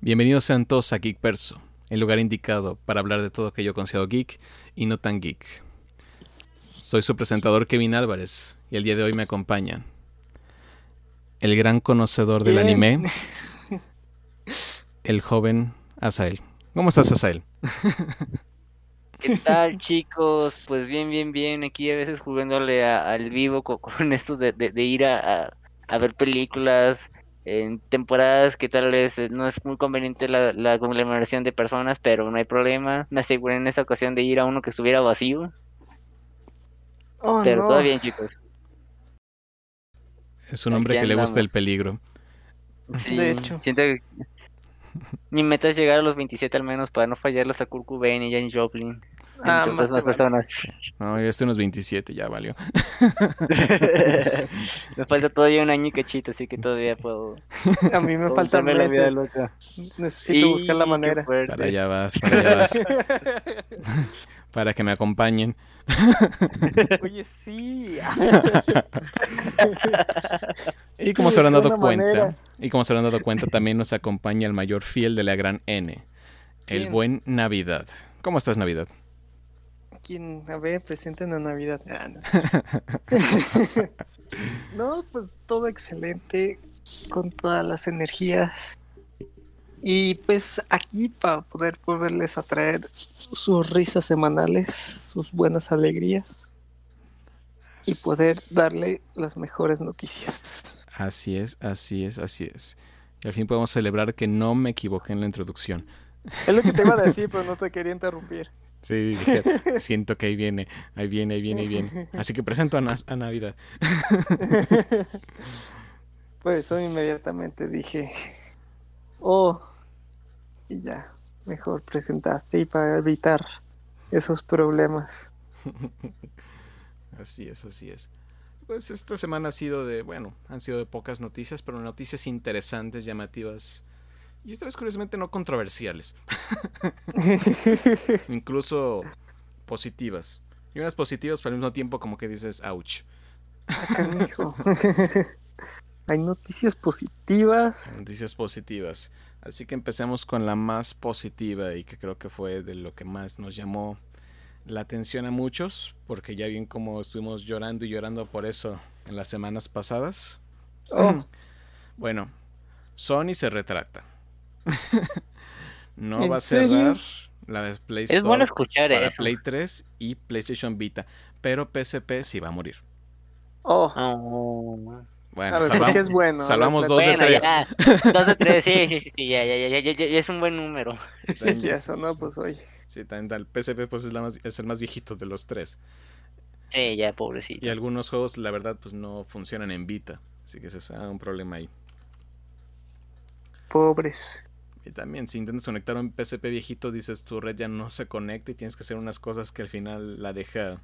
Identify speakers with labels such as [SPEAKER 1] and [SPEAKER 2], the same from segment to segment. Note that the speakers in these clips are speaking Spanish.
[SPEAKER 1] Bienvenidos sean todos a Geek Perso, el lugar indicado para hablar de todo aquello considerado geek y no tan geek. Soy su presentador Kevin Álvarez y el día de hoy me acompañan el gran conocedor del
[SPEAKER 2] Bien.
[SPEAKER 1] anime, el joven Asael. ¿Cómo estás, Asael?
[SPEAKER 3] ¿Qué tal, chicos? Pues bien, bien, bien. Aquí a veces jugándole a- al vivo co- con, esto de, de- de ir a, a- a ver películas en temporadas que tal vez eh, no es muy conveniente la, la conglomeración de personas, pero no hay problema. Me aseguré en esa ocasión de ir a uno que estuviera vacío,
[SPEAKER 2] Oh,
[SPEAKER 3] pero
[SPEAKER 2] no.
[SPEAKER 3] todo bien, chicos.
[SPEAKER 1] Es un hombre
[SPEAKER 3] Aquí
[SPEAKER 1] que le gusta el peligro.
[SPEAKER 3] Sí,
[SPEAKER 2] De hecho.
[SPEAKER 3] siento que mi meta es llegar a los 27 al menos para no fallarlos a Kurt Cobain y Janis Joplin.
[SPEAKER 2] Ah, más
[SPEAKER 3] personas.
[SPEAKER 1] No, ya estoy en unos 27, ya valió.
[SPEAKER 3] Me falta todavía un año y cachito, así que todavía puedo.
[SPEAKER 2] A mí me faltan
[SPEAKER 3] darme la vida
[SPEAKER 2] meses.
[SPEAKER 3] loca.
[SPEAKER 2] Necesito buscar la
[SPEAKER 3] Sí,
[SPEAKER 2] manera.
[SPEAKER 1] Para allá vas, para allá vas. para que me acompañen.
[SPEAKER 2] Oye, sí.
[SPEAKER 1] Y como se habrán dado cuenta,
[SPEAKER 2] manera.
[SPEAKER 1] Y como se habrán dado cuenta, también nos acompaña el mayor fiel de la gran N, el buen Navidad. ¿Cómo estás, Navidad?
[SPEAKER 2] ¿Quién? A ver, presenten a Navidad. Ah, no. No, pues todo excelente, con todas las energías. Y pues aquí para poder volverles a traer sus risas semanales, sus buenas alegrías y poder darle las mejores noticias.
[SPEAKER 1] Así es, así es, así es. Y al fin podemos celebrar que no me equivoqué en la introducción.
[SPEAKER 2] Es lo que te iba a decir, pero no te quería interrumpir.
[SPEAKER 1] Sí, dije, siento que ahí viene, ahí viene, ahí viene, ahí viene. Así que presento a, Navidad.
[SPEAKER 2] Por eso inmediatamente dije, oh, y ya, mejor presentaste y para evitar esos problemas.
[SPEAKER 1] Así es, así es. Pues esta semana ha sido de, bueno, han sido de pocas noticias, pero noticias interesantes, llamativas. Y esta vez curiosamente no controversiales. Incluso positivas. Y unas positivas, pero al mismo tiempo como que dices, ouch.
[SPEAKER 2] Hay noticias positivas.
[SPEAKER 1] Noticias positivas. Así que empecemos con la más positiva y que creo que fue de lo que más nos llamó la atención a muchos, porque ya bien como estuvimos llorando y llorando por eso en las semanas pasadas.
[SPEAKER 2] Oh,
[SPEAKER 1] Bueno, Sony se retracta. no
[SPEAKER 2] ¿En
[SPEAKER 1] va a
[SPEAKER 2] serio?
[SPEAKER 1] cerrar la Play
[SPEAKER 3] Es bueno escuchar
[SPEAKER 1] para
[SPEAKER 3] eso.
[SPEAKER 1] Play 3 y PlayStation Vita, pero PSP sí va a morir.
[SPEAKER 2] oh.
[SPEAKER 3] Oh.
[SPEAKER 1] Bueno,
[SPEAKER 2] A ver,
[SPEAKER 1] salvam-
[SPEAKER 2] ¿qué es
[SPEAKER 1] salvamos dos
[SPEAKER 3] Bueno,
[SPEAKER 1] de tres.
[SPEAKER 3] ya. Dos de tres, sí, sí, sí, ya, ya, ya, ya, ya, ya, ya es un buen número.
[SPEAKER 2] Sí, ya eso, no, pues oye.
[SPEAKER 1] Sí, también el PSP pues es, la más- es el más viejito de los tres.
[SPEAKER 3] Sí, ya, pobrecito.
[SPEAKER 1] Y algunos juegos, la verdad, pues no funcionan en Vita. Así que ese es ah, un problema ahí.
[SPEAKER 2] Pobres.
[SPEAKER 1] Y también, si intentas conectar un PSP viejito, dices tu red ya no se conecta y tienes que hacer unas cosas que al final la deja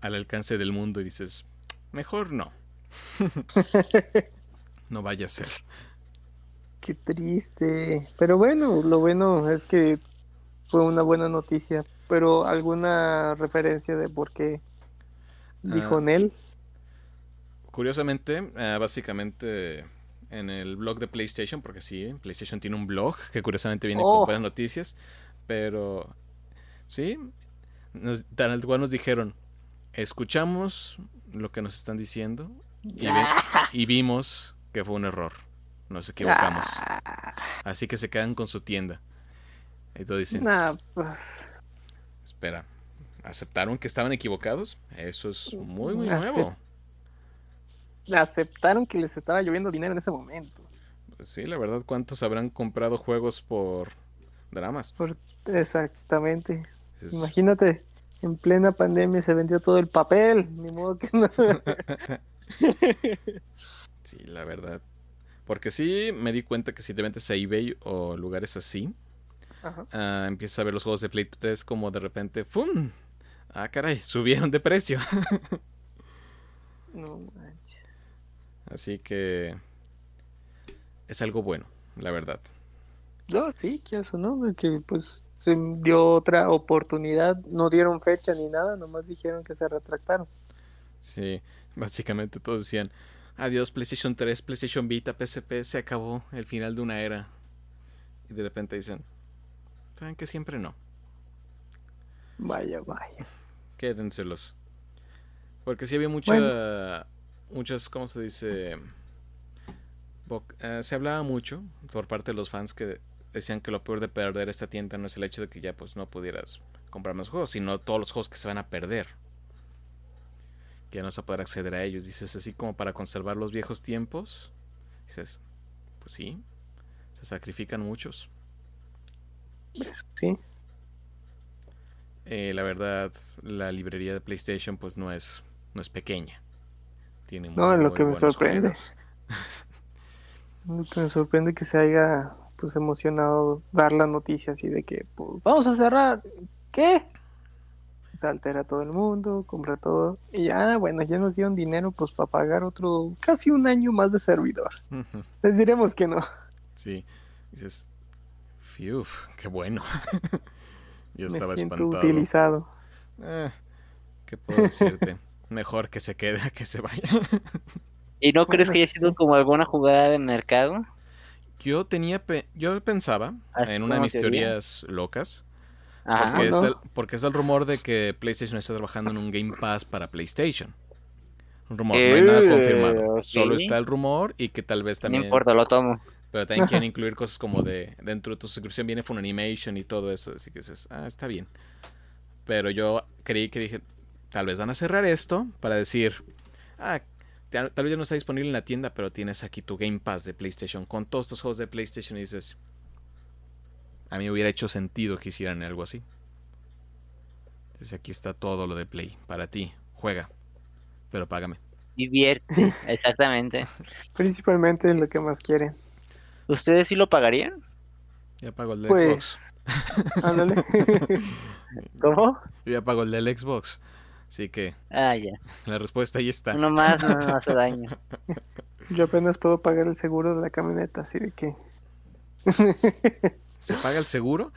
[SPEAKER 1] al alcance del mundo y dices, mejor no. no vaya a ser.
[SPEAKER 2] Qué triste. Pero bueno, lo bueno es que fue una buena noticia. Pero alguna referencia de por qué dijo
[SPEAKER 1] Ah.
[SPEAKER 2] Nel.
[SPEAKER 1] Curiosamente, ah, básicamente en el blog de PlayStation, porque sí, PlayStation tiene un blog que curiosamente viene
[SPEAKER 2] Oh.
[SPEAKER 1] con buenas noticias, pero sí, nos, tal cual nos dijeron, escuchamos lo que nos están diciendo y, ve- y vimos que fue un error, nos equivocamos,
[SPEAKER 2] Ah,
[SPEAKER 1] así que se quedan con su tienda. Y todos dicen,
[SPEAKER 2] nah, pues.
[SPEAKER 1] espera, ¿aceptaron que estaban equivocados? Eso es muy, muy
[SPEAKER 2] Acep-
[SPEAKER 1] nuevo.
[SPEAKER 2] Aceptaron que les estaba lloviendo dinero en ese momento.
[SPEAKER 1] Pues sí, la verdad, ¿cuántos habrán comprado juegos por dramas?
[SPEAKER 2] Por- Exactamente. Imagínate, en plena pandemia se vendió todo el papel. Ni modo que no.
[SPEAKER 1] Sí, la verdad. Porque sí, me di cuenta que si te metes a eBay o lugares así,
[SPEAKER 2] Ajá.
[SPEAKER 1] ah, empiezas a ver los juegos de Play 3 como de repente, ¡fum! Ah, caray, subieron de precio.
[SPEAKER 2] No manches.
[SPEAKER 1] Así que es algo bueno, la verdad.
[SPEAKER 2] No, sí, que eso, ¿no? Que pues se dio otra oportunidad. No dieron fecha ni nada, nomás dijeron que se retractaron.
[SPEAKER 1] Sí, básicamente todos decían, adiós PlayStation 3, PlayStation Vita, PSP, se acabó el final de una era. y de repente dicen, ¿saben que siempre no?
[SPEAKER 2] Vaya, vaya.
[SPEAKER 1] Quédenselos. Porque sí había mucha, muchas, ¿cómo se dice? Eh, se hablaba mucho por parte de los fans que decían que lo peor de perder esta tienda no es el hecho de que ya pues no pudieras comprar más juegos, sino todos los juegos que se van a perder. Que ya no vas a poder acceder a ellos. Dices así como para conservar los viejos tiempos. Dices, pues sí, se sacrifican muchos.
[SPEAKER 2] Sí.
[SPEAKER 1] Eh, la verdad, la librería de PlayStation pues no es, no es pequeña. Tiene
[SPEAKER 2] No, es lo que me sorprende. Lo que Me sorprende que se haya pues emocionado dar la noticia así de que pues, vamos a cerrar. ¿Qué? Se altera todo el mundo, compra todo. Y ya, bueno, ya nos dieron dinero pues para pagar otro casi un año más de servidor. Les diremos que no.
[SPEAKER 1] Sí, dices, fiu, qué bueno. Yo
[SPEAKER 2] Me
[SPEAKER 1] estaba
[SPEAKER 2] siento
[SPEAKER 1] espantado.
[SPEAKER 2] utilizado.
[SPEAKER 1] Eh, ¿Qué puedo decirte? Mejor que se quede a que se vaya.
[SPEAKER 3] ¿Y no crees que haya sido como alguna jugada de mercado?
[SPEAKER 1] Yo tenía, pe- yo pensaba
[SPEAKER 3] Así
[SPEAKER 1] en una de mis
[SPEAKER 3] teoría.
[SPEAKER 1] teorías locas,
[SPEAKER 3] Ajá.
[SPEAKER 1] porque,
[SPEAKER 2] ¿no?
[SPEAKER 1] está el, porque está el rumor de que PlayStation está trabajando en un Game Pass para PlayStation. Un rumor, no hay nada
[SPEAKER 3] Eh,
[SPEAKER 1] confirmado. Solo está el rumor y que tal vez
[SPEAKER 3] No
[SPEAKER 1] también
[SPEAKER 3] importa, lo tomo.
[SPEAKER 1] Pero también quieren incluir cosas como de dentro de tu suscripción viene Funimation y todo eso. Así que dices, ah, está bien. Pero yo creí que dije, tal vez van a cerrar esto para decir, ah, ta- tal vez ya no está disponible en la tienda, pero tienes aquí tu Game Pass de PlayStation con todos estos juegos de PlayStation y dices, a mí hubiera hecho sentido que hicieran algo así. Entonces aquí está todo lo de Play para ti. Juega, pero págame.
[SPEAKER 3] Divierte, exactamente.
[SPEAKER 2] Principalmente lo que más quieren.
[SPEAKER 3] ¿Ustedes sí lo pagarían?
[SPEAKER 1] Ya pago el de Xbox.
[SPEAKER 2] Pues, ándale.
[SPEAKER 3] ¿Cómo?
[SPEAKER 1] Yo ya pago el del Xbox. Así que
[SPEAKER 3] Ah, ya.
[SPEAKER 1] la respuesta ahí está.
[SPEAKER 3] Uno más no no hace daño.
[SPEAKER 2] Yo apenas puedo pagar el seguro de la camioneta, así de que.
[SPEAKER 1] ¿Se paga el seguro?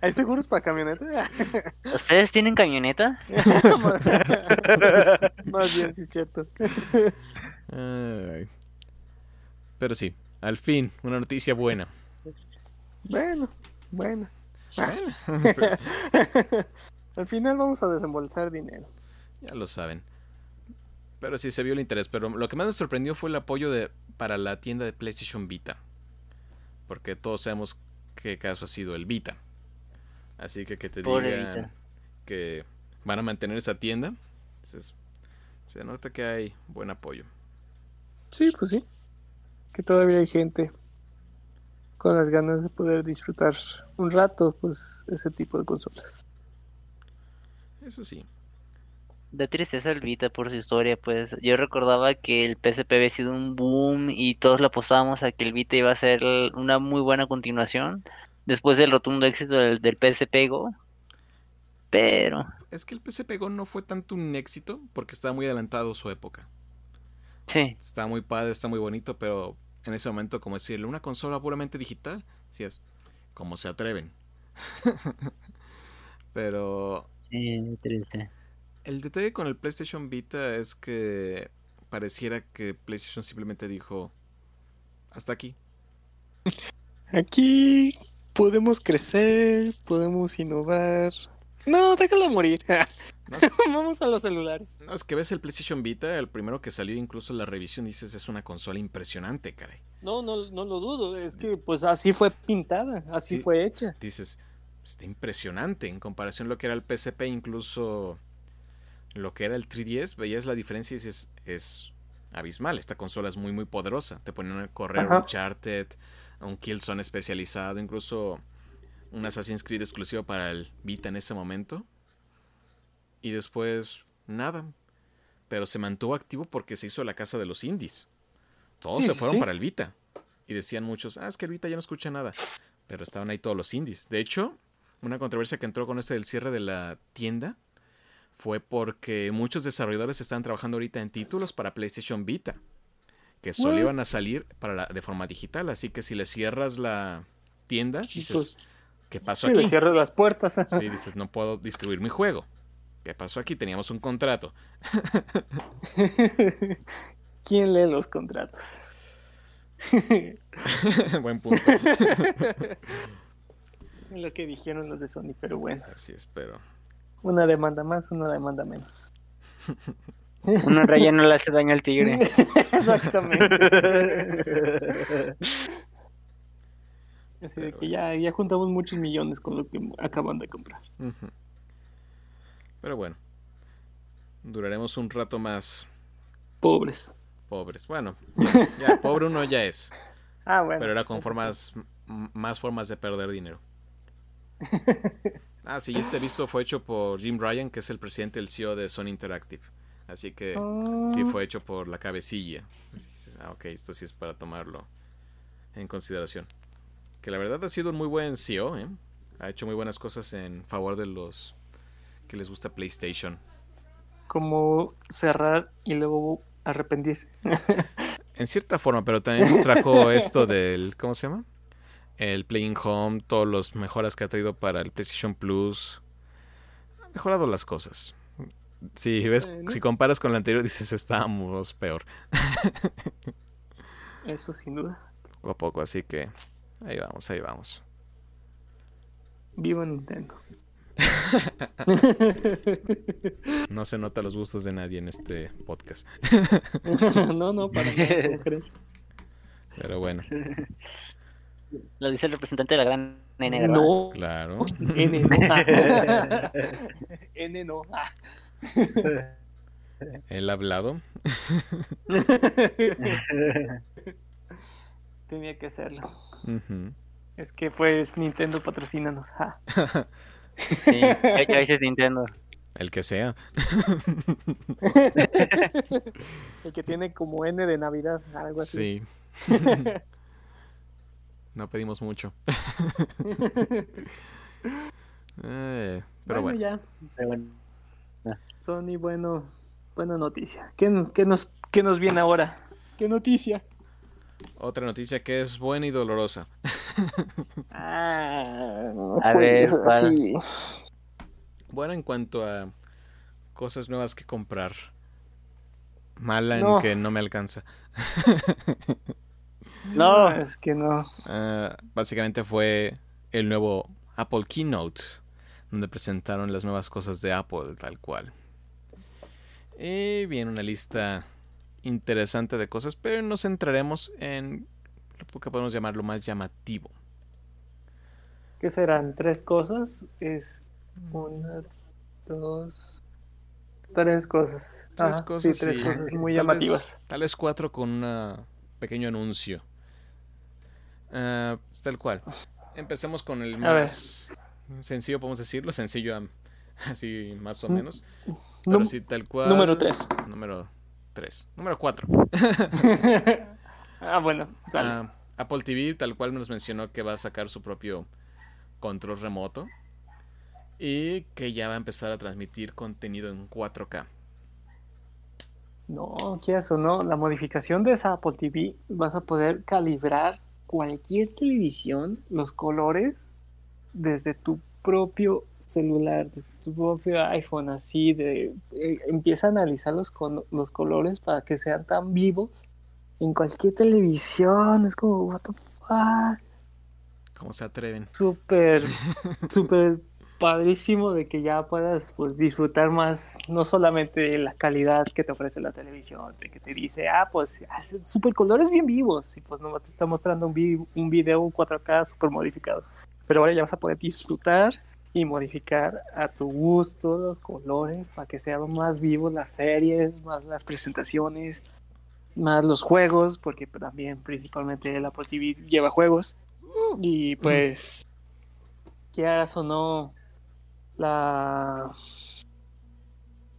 [SPEAKER 2] ¿Hay seguros para camioneta?
[SPEAKER 3] ¿Ustedes tienen camioneta?
[SPEAKER 2] Más bien, sí, es cierto.
[SPEAKER 1] Ay. Pero sí, al fin, una noticia buena.
[SPEAKER 2] Bueno, bueno. Al final vamos a desembolsar dinero.
[SPEAKER 1] Ya lo saben. Pero sí se vio el interés. Pero lo que más me sorprendió fue el apoyo de, para la tienda de PlayStation Vita. Porque todos sabemos qué caso ha sido el Vita. Así que que te
[SPEAKER 3] Pobre
[SPEAKER 1] digan
[SPEAKER 3] Vita.
[SPEAKER 1] que van a mantener esa tienda. entonces, se nota que hay buen apoyo.
[SPEAKER 2] Sí, pues sí. Que todavía hay gente con las ganas de poder disfrutar un rato, pues, ese tipo de consolas.
[SPEAKER 1] Eso sí.
[SPEAKER 3] Da tristeza el Vita por su historia, pues yo recordaba que el PSP había sido un boom y todos le apostábamos a que el Vita iba a ser una muy buena continuación después del rotundo éxito del, del PSP Go. Pero,
[SPEAKER 1] Es que el PSP Go no fue tanto un éxito porque estaba muy adelantado su época.
[SPEAKER 3] sí,
[SPEAKER 1] Está muy padre, está muy bonito, pero en ese momento, como decirle, una consola puramente digital, si es como se atreven. pero
[SPEAKER 3] triste.
[SPEAKER 1] el detalle con el PlayStation Vita es que pareciera que PlayStation simplemente dijo, hasta aquí.
[SPEAKER 2] Aquí podemos crecer, podemos innovar. No, déjalo morir.
[SPEAKER 1] No,
[SPEAKER 2] Vamos a los celulares.
[SPEAKER 1] no, es que ves el PlayStation Vita, el primero que salió, incluso en la revisión, dices, es una consola impresionante, caray.
[SPEAKER 2] No, no, no lo dudo. Es que pues así fue pintada, así
[SPEAKER 1] Sí.
[SPEAKER 2] fue hecha.
[SPEAKER 1] dices, está impresionante en comparación a lo que era el PSP, incluso lo que era el 3DS, veías la diferencia y dices, es abismal, esta consola es muy muy poderosa, te ponían a correr
[SPEAKER 2] Ajá.
[SPEAKER 1] un Uncharted, un Killzone especializado, incluso un Assassin's Creed exclusivo para el Vita en ese momento, y después nada, pero se mantuvo activo porque se hizo la casa de los indies, todos
[SPEAKER 2] Sí,
[SPEAKER 1] se fueron
[SPEAKER 2] sí.
[SPEAKER 1] para el Vita, y decían muchos, ah, es que el Vita ya no escucha nada, pero estaban ahí todos los indies. De hecho, una controversia que entró con este del cierre de la tienda fue porque muchos desarrolladores están trabajando ahorita en títulos para PlayStation Vita, que solo
[SPEAKER 2] What?
[SPEAKER 1] iban a salir para la- de forma digital. Así que si le cierras la tienda, dices, ¿qué pasó
[SPEAKER 2] sí, le cierro las puertas.
[SPEAKER 1] Sí, dices, no puedo distribuir mi juego. ¿Qué pasó aquí? Teníamos un contrato.
[SPEAKER 2] ¿Quién lee los contratos?
[SPEAKER 1] Buen punto.
[SPEAKER 2] Lo que dijeron los de Sony, pero bueno.
[SPEAKER 1] Así es, pero.
[SPEAKER 2] Una demanda más, una demanda menos.
[SPEAKER 3] Una raya no le hace daño al tigre.
[SPEAKER 2] Exactamente. Así de que ya, ya juntamos muchos millones con lo que acaban de comprar.
[SPEAKER 1] Pero bueno. Duraremos un rato más
[SPEAKER 2] Pobres.
[SPEAKER 1] pobres. Bueno, ya, ya, pobre uno ya es.
[SPEAKER 2] Ah, bueno.
[SPEAKER 1] Pero era con formas, más formas de perder dinero. Ah, sí, este visto fue hecho por Jim Ryan, que es el presidente del CEO de Sony Interactive. Así que
[SPEAKER 2] sí.
[SPEAKER 1] sí
[SPEAKER 2] Ah,
[SPEAKER 1] fue hecho por la cabecilla. Ah, ok, esto sí es para tomarlo en consideración. Que la verdad ha sido un muy buen CEO, ¿eh? Ha hecho muy buenas cosas en favor de los que les gusta PlayStation.
[SPEAKER 2] Como cerrar y luego arrepentirse.
[SPEAKER 1] En cierta forma, pero también trajo esto del. ¿Cómo se llama? El Playing Home, todos los mejoras que ha traído para el PlayStation Plus. Ha mejorado las cosas. Si ves, si comparas con la anterior, dices estábamos peor.
[SPEAKER 2] Eso sin duda.
[SPEAKER 1] Poco a poco, así que ahí vamos, ahí vamos.
[SPEAKER 2] Viva Nintendo.
[SPEAKER 1] No se nota los gustos de nadie en este podcast.
[SPEAKER 2] no, no, para nada.
[SPEAKER 1] Pero bueno,
[SPEAKER 3] Lo dice el representante de la gran N, ¿verdad?
[SPEAKER 2] No,
[SPEAKER 1] claro.
[SPEAKER 2] N no. N no.
[SPEAKER 1] El hablado.
[SPEAKER 2] Tenía que hacerlo. Es que pues Nintendo patrocínanos. Ah.
[SPEAKER 3] Sí, hay que dices Nintendo.
[SPEAKER 1] El que sea.
[SPEAKER 2] El que tiene como N de Navidad, algo así.
[SPEAKER 1] Sí. no pedimos mucho. Eh, pero bueno.
[SPEAKER 2] ya.
[SPEAKER 3] Pero bueno.
[SPEAKER 2] Sony, bueno, buena noticia. ¿Qué, nos- qué nos, ¿Qué nos viene ahora? ¿Qué noticia?
[SPEAKER 1] Otra noticia que es buena y dolorosa.
[SPEAKER 2] Ah,
[SPEAKER 3] A ver, ¿cuál?
[SPEAKER 2] sí.
[SPEAKER 1] Bueno, en cuanto a cosas nuevas que comprar. Mala en
[SPEAKER 2] No.
[SPEAKER 1] que no me alcanza.
[SPEAKER 3] No.
[SPEAKER 2] es que no.
[SPEAKER 1] Ah, básicamente fue el nuevo Apple Keynote, donde presentaron las nuevas cosas de Apple, tal cual. Y viene una lista interesante de cosas, pero nos centraremos en lo que podemos llamar lo más llamativo.
[SPEAKER 2] ¿Qué serán? ¿Tres cosas? Es una, dos, tres cosas.
[SPEAKER 1] Tres
[SPEAKER 2] Ajá,
[SPEAKER 1] cosas,
[SPEAKER 2] sí, tres
[SPEAKER 1] sí.
[SPEAKER 2] cosas muy
[SPEAKER 1] Tal
[SPEAKER 2] llamativas.
[SPEAKER 1] vez- tal vez cuatro con un pequeño anuncio. Ah, tal cual. Empecemos con el más sencillo, podemos decirlo. Sencillo, así más o
[SPEAKER 2] Mm,
[SPEAKER 1] menos. Pero sí, tal cual.
[SPEAKER 2] Número tres.
[SPEAKER 1] Número 3. Número 4.
[SPEAKER 2] ah, bueno, dale.
[SPEAKER 1] Apple TV, tal cual nos mencionó que va a sacar su propio control remoto. Y que ya va a empezar a transmitir contenido en 4K.
[SPEAKER 2] No, quieras o no, la modificación de esa Apple TV vas a poder calibrar cualquier televisión, los colores, desde tu propio celular, desde tu propio iPhone, así de eh, empieza a analizar los, con- los colores para que sean tan vivos en cualquier televisión. Es como, what the fuck.
[SPEAKER 1] ¿Cómo se atreven?
[SPEAKER 2] súper, súper padrísimo de que ya puedas pues disfrutar más, no solamente de la calidad que te ofrece la televisión, de que te dice, ah, pues hace super colores bien vivos, y pues nomás te está mostrando un, vi- un video 4K súper modificado. Pero ahora ya vas a poder disfrutar y modificar a tu gusto los colores para que sean más vivos las series, más las presentaciones, más los juegos, porque también principalmente el Apple TV lleva juegos. Y pues, quieras o no, la,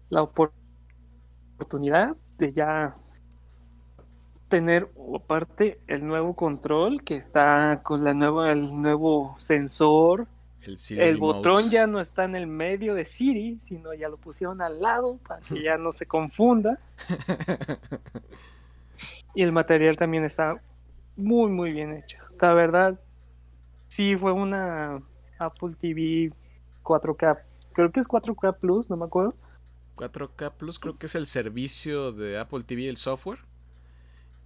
[SPEAKER 2] la opor- oportunidad de ya tener aparte el nuevo control que está con la nueva, el nuevo sensor.
[SPEAKER 1] El,
[SPEAKER 2] El botón ya no está en el medio de Siri, sino ya lo pusieron al lado para que ya no se confunda. Y el material también está muy, muy bien hecho. La verdad, sí fue una Apple TV 4K. Creo que es 4K Plus, no me acuerdo.
[SPEAKER 1] 4K Plus creo que es el servicio de Apple TV, el software.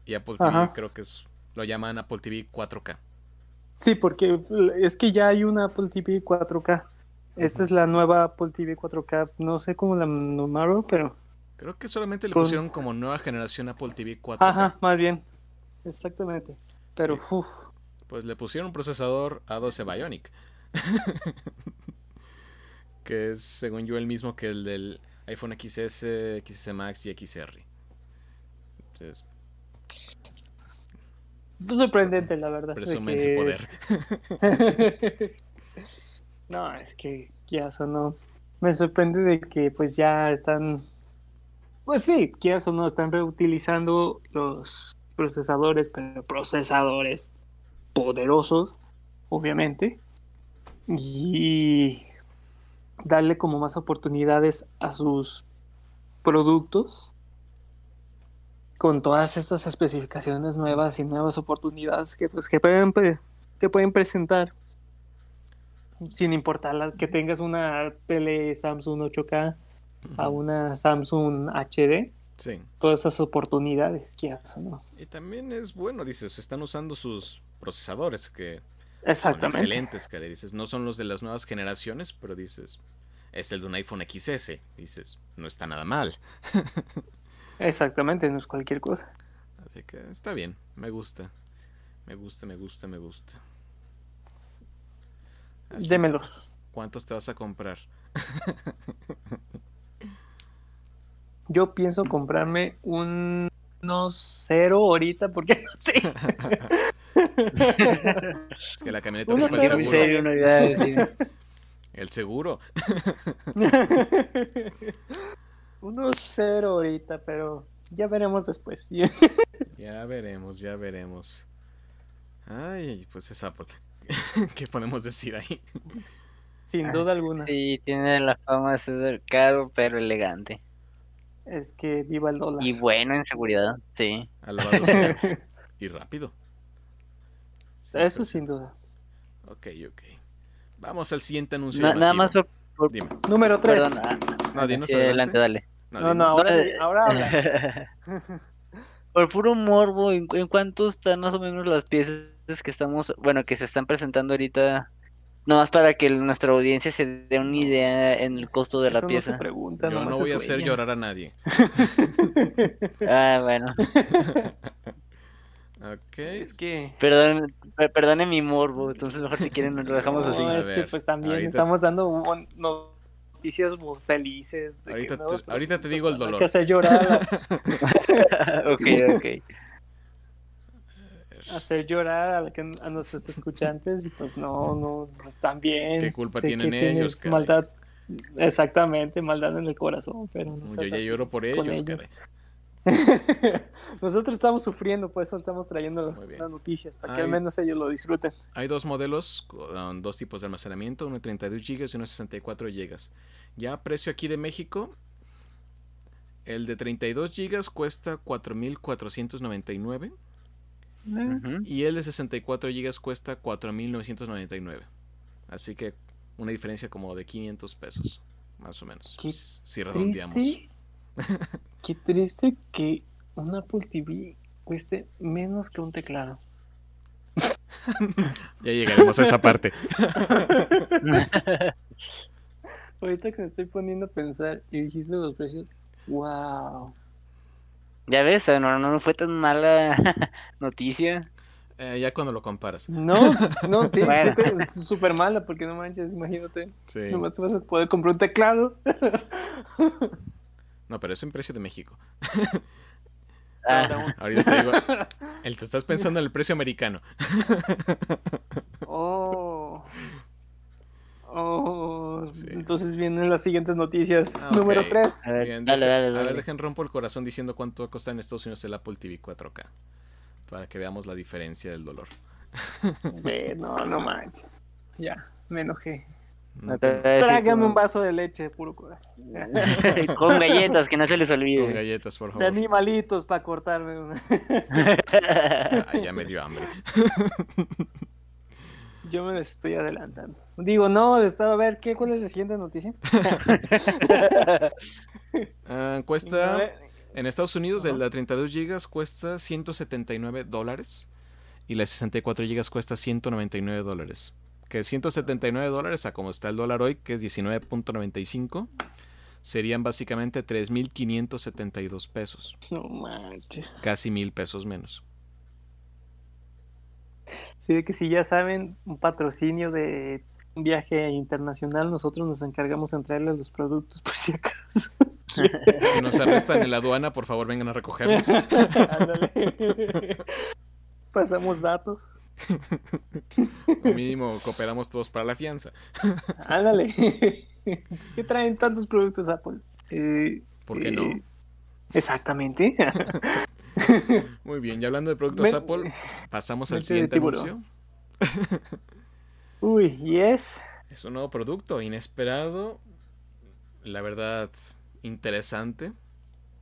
[SPEAKER 1] Y Apple TV creo que es lo llaman Apple TV 4K.
[SPEAKER 2] Sí, porque es que ya hay una Apple TV 4K. Esta es la nueva Apple TV 4K. No sé cómo la nombraron, pero.
[SPEAKER 1] Creo que solamente le pusieron como nueva generación Apple TV 4K.
[SPEAKER 2] Ajá, más bien. Exactamente. Pero,
[SPEAKER 1] Sí.
[SPEAKER 2] uf,
[SPEAKER 1] Pues le pusieron un procesador A12 Bionic. que es, según yo, el mismo que el del iPhone XS, XS Max y XR. Entonces,
[SPEAKER 2] sorprendente, la verdad. de que-
[SPEAKER 1] poder.
[SPEAKER 2] no, es que quieras o no. Me sorprende de que pues ya están. Pues sí, quieras o no, están reutilizando los procesadores, pero procesadores poderosos, obviamente. Y darle como más oportunidades a sus productos con todas estas especificaciones nuevas y nuevas oportunidades que pues que pueden que pueden presentar sin importar la- que tengas una tele Samsung 8K a una Samsung HD
[SPEAKER 1] Sí.
[SPEAKER 2] todas esas oportunidades quieras o no
[SPEAKER 1] Y también es bueno, dices, están usando sus procesadores que son
[SPEAKER 2] exactamente
[SPEAKER 1] excelentes, que le dices, no son los de las nuevas generaciones, pero dices, es el de un iPhone XS, dices, no está nada mal.
[SPEAKER 2] exactamente no es cualquier cosa
[SPEAKER 1] Así que está bien, me gusta. Me gusta, me gusta, me gusta. Así,
[SPEAKER 2] démelos
[SPEAKER 1] ¿Cuántos te vas a comprar?
[SPEAKER 2] yo pienso comprarme un unos cero ahorita porque no tengo
[SPEAKER 1] Es que la camioneta
[SPEAKER 2] Uno
[SPEAKER 1] el
[SPEAKER 2] cero.
[SPEAKER 3] En
[SPEAKER 1] seguro.
[SPEAKER 3] no.
[SPEAKER 1] El seguro.
[SPEAKER 2] Unos cero ahorita pero ya veremos después
[SPEAKER 1] Ya veremos, ya veremos. Ay, pues es Apple. ¿Qué podemos decir ahí?
[SPEAKER 2] sin duda alguna
[SPEAKER 3] Sí, tiene la fama de ser caro, pero elegante.
[SPEAKER 2] es que viva el dólar
[SPEAKER 3] Y bueno en seguridad, sí.
[SPEAKER 1] Alabado sea. Y rápido. Sí,
[SPEAKER 2] Eso
[SPEAKER 1] pues,
[SPEAKER 2] sin duda.
[SPEAKER 1] Ok, ok. Vamos al siguiente anuncio.
[SPEAKER 3] Na- nada más por,
[SPEAKER 1] Dime.
[SPEAKER 2] Número 3.
[SPEAKER 3] perdón, ah,
[SPEAKER 1] No, dinos adelante.
[SPEAKER 3] adelante, dale.
[SPEAKER 1] No,
[SPEAKER 2] No, no, ahora, ahora habla.
[SPEAKER 3] Por puro morbo, ¿en, en cuánto están más o menos las piezas que estamos, bueno, que se están presentando ahorita? Nomás para que nuestra audiencia se dé una idea en el costo de la
[SPEAKER 2] Eso no se
[SPEAKER 3] pieza.
[SPEAKER 2] pregunta,
[SPEAKER 1] Yo no voy a hacer llorar a nadie.
[SPEAKER 3] Ah, bueno.
[SPEAKER 1] Ok.
[SPEAKER 2] Es que.
[SPEAKER 3] Perdón, per- perdone mi morbo, entonces mejor si quieren lo dejamos
[SPEAKER 2] No,
[SPEAKER 3] así.
[SPEAKER 2] Es que pues también
[SPEAKER 1] ahorita-
[SPEAKER 2] estamos dando muy felices. de que
[SPEAKER 1] Ahorita te- ahorita digo el dolor.
[SPEAKER 2] Que hacer llorar,
[SPEAKER 3] ok, ok.
[SPEAKER 2] a- hacer llorar a, la que- a nuestros escuchantes y pues no, no, no están bien.
[SPEAKER 1] ¿Qué culpa
[SPEAKER 2] Sé
[SPEAKER 1] tienen ellos?
[SPEAKER 2] Maldad, exactamente, maldad en el corazón, pero no
[SPEAKER 1] Yo ya
[SPEAKER 2] así
[SPEAKER 1] lloro por ellos,
[SPEAKER 2] ellos. Nosotros estamos sufriendo, por eso estamos trayendo las, noticias, para que al menos ellos lo disfruten.
[SPEAKER 1] Hay dos modelos con dos tipos de almacenamiento, uno de 32 GB y uno de 64 GB. Ya precio aquí de México, el de 32 GB cuesta 4.499
[SPEAKER 3] Ujú.
[SPEAKER 1] y el de 64 GB cuesta 4.999. Así que una diferencia como de 500 pesos, más o menos.
[SPEAKER 2] Qué
[SPEAKER 1] si redondeamos.
[SPEAKER 2] Qué triste que un Apple TV cueste menos que un teclado.
[SPEAKER 1] Ya llegaremos a esa parte.
[SPEAKER 2] Ahorita que me estoy poniendo a pensar y dijiste los precios, wow.
[SPEAKER 3] Ya ves, no, no fue tan mala noticia.
[SPEAKER 1] Eh, ya cuando lo comparas.
[SPEAKER 2] No, no, sí,
[SPEAKER 3] Bueno.
[SPEAKER 2] sí te- es súper mala porque no manches, imagínate.
[SPEAKER 1] Sí.
[SPEAKER 2] Nomás te vas a poder comprar un teclado.
[SPEAKER 1] No, pero es en precio de México.
[SPEAKER 3] Ah,
[SPEAKER 1] Ahorita te digo, el te estás pensando en el precio americano.
[SPEAKER 2] Oh. Oh,
[SPEAKER 1] Sí.
[SPEAKER 2] entonces vienen las siguientes noticias.
[SPEAKER 1] Ah,
[SPEAKER 2] Número
[SPEAKER 1] ok.
[SPEAKER 2] 3.
[SPEAKER 3] a ver,
[SPEAKER 1] Bien,
[SPEAKER 3] dale,
[SPEAKER 1] deja-
[SPEAKER 3] dale,
[SPEAKER 1] A ver,
[SPEAKER 3] dale.
[SPEAKER 1] dejen rompo el corazón diciendo cuánto va a costar en Estados Unidos el Apple TV 4K. Para que veamos la diferencia del dolor.
[SPEAKER 2] no, no manches. Ya, me enojé. Trágame un vaso de leche, puro coraje.
[SPEAKER 3] Con galletas, que no se les
[SPEAKER 1] Con
[SPEAKER 3] olvide.
[SPEAKER 1] galletas, por
[SPEAKER 2] De
[SPEAKER 1] favor.
[SPEAKER 2] animalitos para cortarme. una.
[SPEAKER 1] Ah, ya me dio hambre.
[SPEAKER 2] Yo me les estoy adelantando. Digo, no, estaba a ver, ¿qué? ¿cuál es la siguiente noticia? A
[SPEAKER 1] cuesta en Estados Unidos el
[SPEAKER 2] Ajá.
[SPEAKER 1] de 32 GB cuesta 179 dólares y la de 64 GB cuesta 199 dólares. Que 179 dólares a como está el dólar hoy, que es 19.95, serían básicamente 3.572 pesos.
[SPEAKER 2] No manches.
[SPEAKER 1] Casi mil pesos menos.
[SPEAKER 2] Sí, de que si ya saben, un patrocinio de un viaje internacional, nosotros nos encargamos de traerles los productos por si acaso.
[SPEAKER 1] Si nos arrestan en la aduana, por favor vengan a recogerlos.
[SPEAKER 2] Ándale. Pasamos datos.
[SPEAKER 1] O mínimo cooperamos todos para la fianza.
[SPEAKER 2] Ándale. ¿Qué traen tantos productos Apple? Eh,
[SPEAKER 1] ¿Por qué
[SPEAKER 2] eh,
[SPEAKER 1] no?
[SPEAKER 2] Exactamente.
[SPEAKER 1] Muy bien, ya hablando de productos
[SPEAKER 2] Ven-
[SPEAKER 1] Apple, pasamos al siguiente anuncio.
[SPEAKER 2] Uy, yes.
[SPEAKER 1] Es un nuevo producto, inesperado, la verdad, interesante.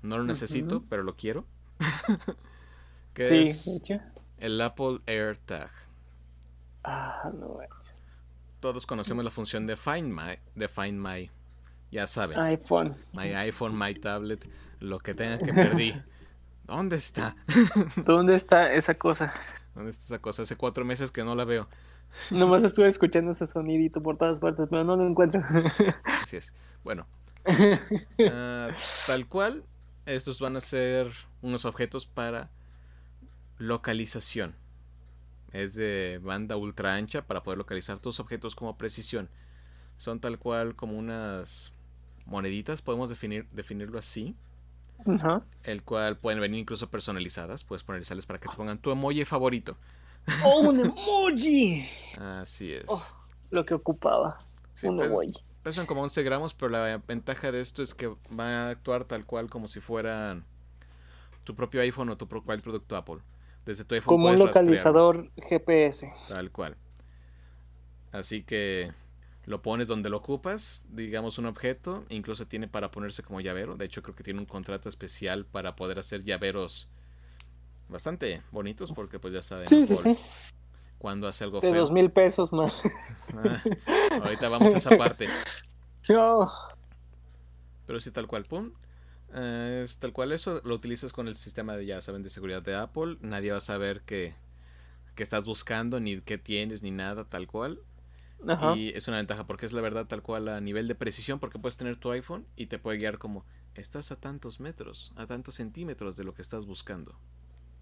[SPEAKER 1] No lo necesito, pero lo quiero. que
[SPEAKER 2] Sí,
[SPEAKER 1] es
[SPEAKER 2] hecho.
[SPEAKER 1] El Apple AirTag.
[SPEAKER 2] Ah, no.
[SPEAKER 1] Todos conocemos la función de Find My, de Find My. Ya saben,
[SPEAKER 2] iPhone.
[SPEAKER 1] My iPhone, My tablet, lo que tenga que perdí. ¿Dónde está?
[SPEAKER 2] ¿Dónde está esa cosa?
[SPEAKER 1] ¿Dónde está esa cosa? Hace cuatro meses que no la veo.
[SPEAKER 2] Nomás estuve escuchando ese sonidito por todas partes, pero no lo encuentro.
[SPEAKER 1] Así es. Bueno, ah, tal cual, estos van a ser unos objetos para localización. Es de banda ultra ancha para poder localizar tus objetos como precisión. Son tal cual como unas moneditas, podemos definir, definirlo así. El cual pueden venir incluso personalizadas. Puedes personalizarles para que te pongan tu emoji favorito.
[SPEAKER 2] ¡Oh, un emoji!
[SPEAKER 1] Así es.
[SPEAKER 2] Oh, lo que ocupaba.
[SPEAKER 1] Sí,
[SPEAKER 2] un emoji.
[SPEAKER 1] Pesan como 11 gramos, pero la ventaja de esto es que va a actuar tal cual como si fueran tu propio iPhone o tu pro- cual producto Apple. Desde tu iPhone
[SPEAKER 2] Como un
[SPEAKER 1] rastrearlo,
[SPEAKER 2] localizador GPS.
[SPEAKER 1] tal cual. Así que lo pones donde lo ocupas, digamos un objeto, incluso tiene para ponerse como llavero. De hecho, creo que tiene un contrato especial para poder hacer llaveros bastante bonitos, porque pues ya saben,
[SPEAKER 2] Sí, sí, sí.
[SPEAKER 1] cuando hace algo
[SPEAKER 2] De
[SPEAKER 1] feo.
[SPEAKER 2] dos mil pesos más.
[SPEAKER 1] Ah, ahorita vamos a esa parte.
[SPEAKER 2] No.
[SPEAKER 1] Pero sí, tal cual, pum. Eh, es tal cual eso, lo utilizas con el sistema de, ya saben, de seguridad de Apple. Nadie va a saber que, que estás buscando, ni qué tienes, ni nada, tal cual.
[SPEAKER 2] Ajá.
[SPEAKER 1] Y es una ventaja porque es la verdad tal cual a nivel de precisión, porque puedes tener tu iPhone y te puede guiar como, estás a tantos metros, a tantos centímetros de lo que estás buscando.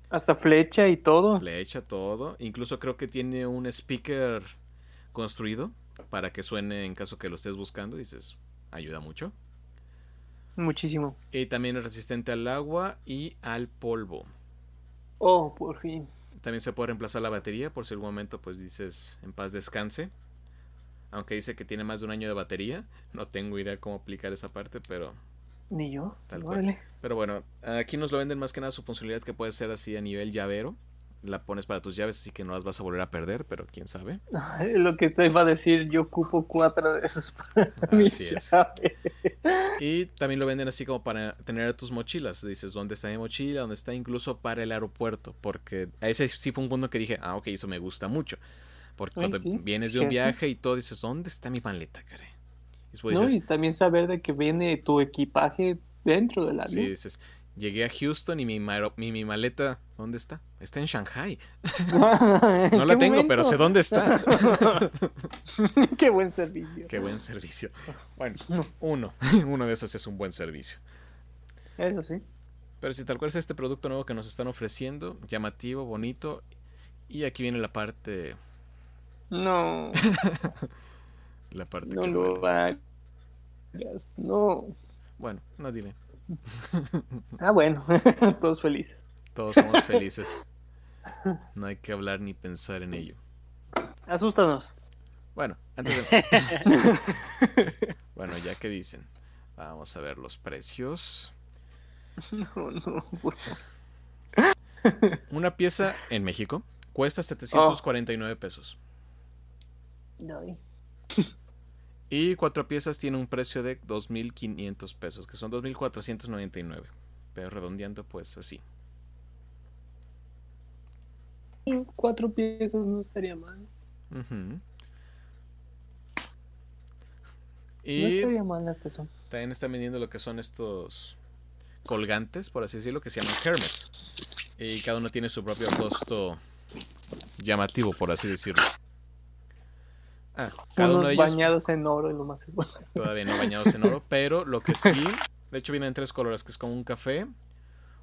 [SPEAKER 2] Hasta flecha y todo.
[SPEAKER 1] Le echa todo. Incluso creo que tiene un speaker construido para que suene en caso que lo estés buscando. Dices, ayuda mucho.
[SPEAKER 2] Muchísimo.
[SPEAKER 1] Y también es resistente al agua y al polvo.
[SPEAKER 2] Oh, por fin.
[SPEAKER 1] También se puede reemplazar la batería por si algún momento pues dices en paz descanse. Aunque dice que tiene más de un año de batería. No tengo idea cómo aplicar esa parte, pero...
[SPEAKER 2] Ni yo.
[SPEAKER 1] Tal cual. Pero bueno, aquí nos lo venden más que nada su funcionalidad que puede ser así a nivel llavero. La pones para tus llaves, así que no las vas a volver a perder, pero quién sabe.
[SPEAKER 2] Ay, Lo que te iba a decir, yo ocupo cuatro de esos para
[SPEAKER 1] Así es. Y también lo venden así como para tener tus mochilas. Dices, ¿dónde está mi mochila? ¿Dónde está? Incluso para el aeropuerto. Porque ese sí fue un punto que dije, ah, ok, eso me gusta mucho. Porque
[SPEAKER 2] Ay,
[SPEAKER 1] cuando
[SPEAKER 2] sí,
[SPEAKER 1] vienes de un viaje y todo, dices, ¿dónde está mi maleta, caray? Y
[SPEAKER 2] No, y también saber de que viene tu equipaje dentro del
[SPEAKER 1] sí,
[SPEAKER 2] avión.
[SPEAKER 1] dices, llegué a Houston y mi, maro- mi, mi maleta, ¿dónde está? Está en Shanghai.
[SPEAKER 2] no
[SPEAKER 1] la tengo, pero sé dónde está.
[SPEAKER 2] Qué buen servicio.
[SPEAKER 1] Qué buen servicio. Bueno, uno. Uno de esos es un buen servicio.
[SPEAKER 2] Eso sí.
[SPEAKER 1] Pero si tal cual es este producto nuevo que nos están ofreciendo, llamativo, bonito. Y aquí viene la parte.
[SPEAKER 2] No,
[SPEAKER 1] La parte
[SPEAKER 2] no
[SPEAKER 1] que
[SPEAKER 2] lo hagas. No.
[SPEAKER 1] Bueno, no dile.
[SPEAKER 2] Ah, bueno, todos felices.
[SPEAKER 1] Todos somos felices. No hay que hablar ni pensar en ello.
[SPEAKER 2] Asústanos.
[SPEAKER 1] Bueno, antes de... Bueno, ya que dicen. Vamos a ver los precios.
[SPEAKER 2] No, no.
[SPEAKER 1] Una pieza en México cuesta 749 pesos.
[SPEAKER 2] Ay.
[SPEAKER 1] Y cuatro piezas tiene un precio de 2.500 pesos, que son 2.499. Pero redondeando, pues así.
[SPEAKER 2] Cuatro piezas no estaría mal.
[SPEAKER 1] Ujú.
[SPEAKER 2] No
[SPEAKER 1] Y
[SPEAKER 2] estaría mal hasta eso.
[SPEAKER 1] también están vendiendo lo que son estos colgantes, por así decirlo, que se llaman Hermes. Y cada uno tiene su propio costo llamativo, por así decirlo. Ah, cada
[SPEAKER 2] Unos
[SPEAKER 1] uno de ellos
[SPEAKER 2] bañados en oro y lo más seguro.
[SPEAKER 1] todavía no bañados en oro, pero lo que sí, de hecho vienen en tres colores, que es como un café,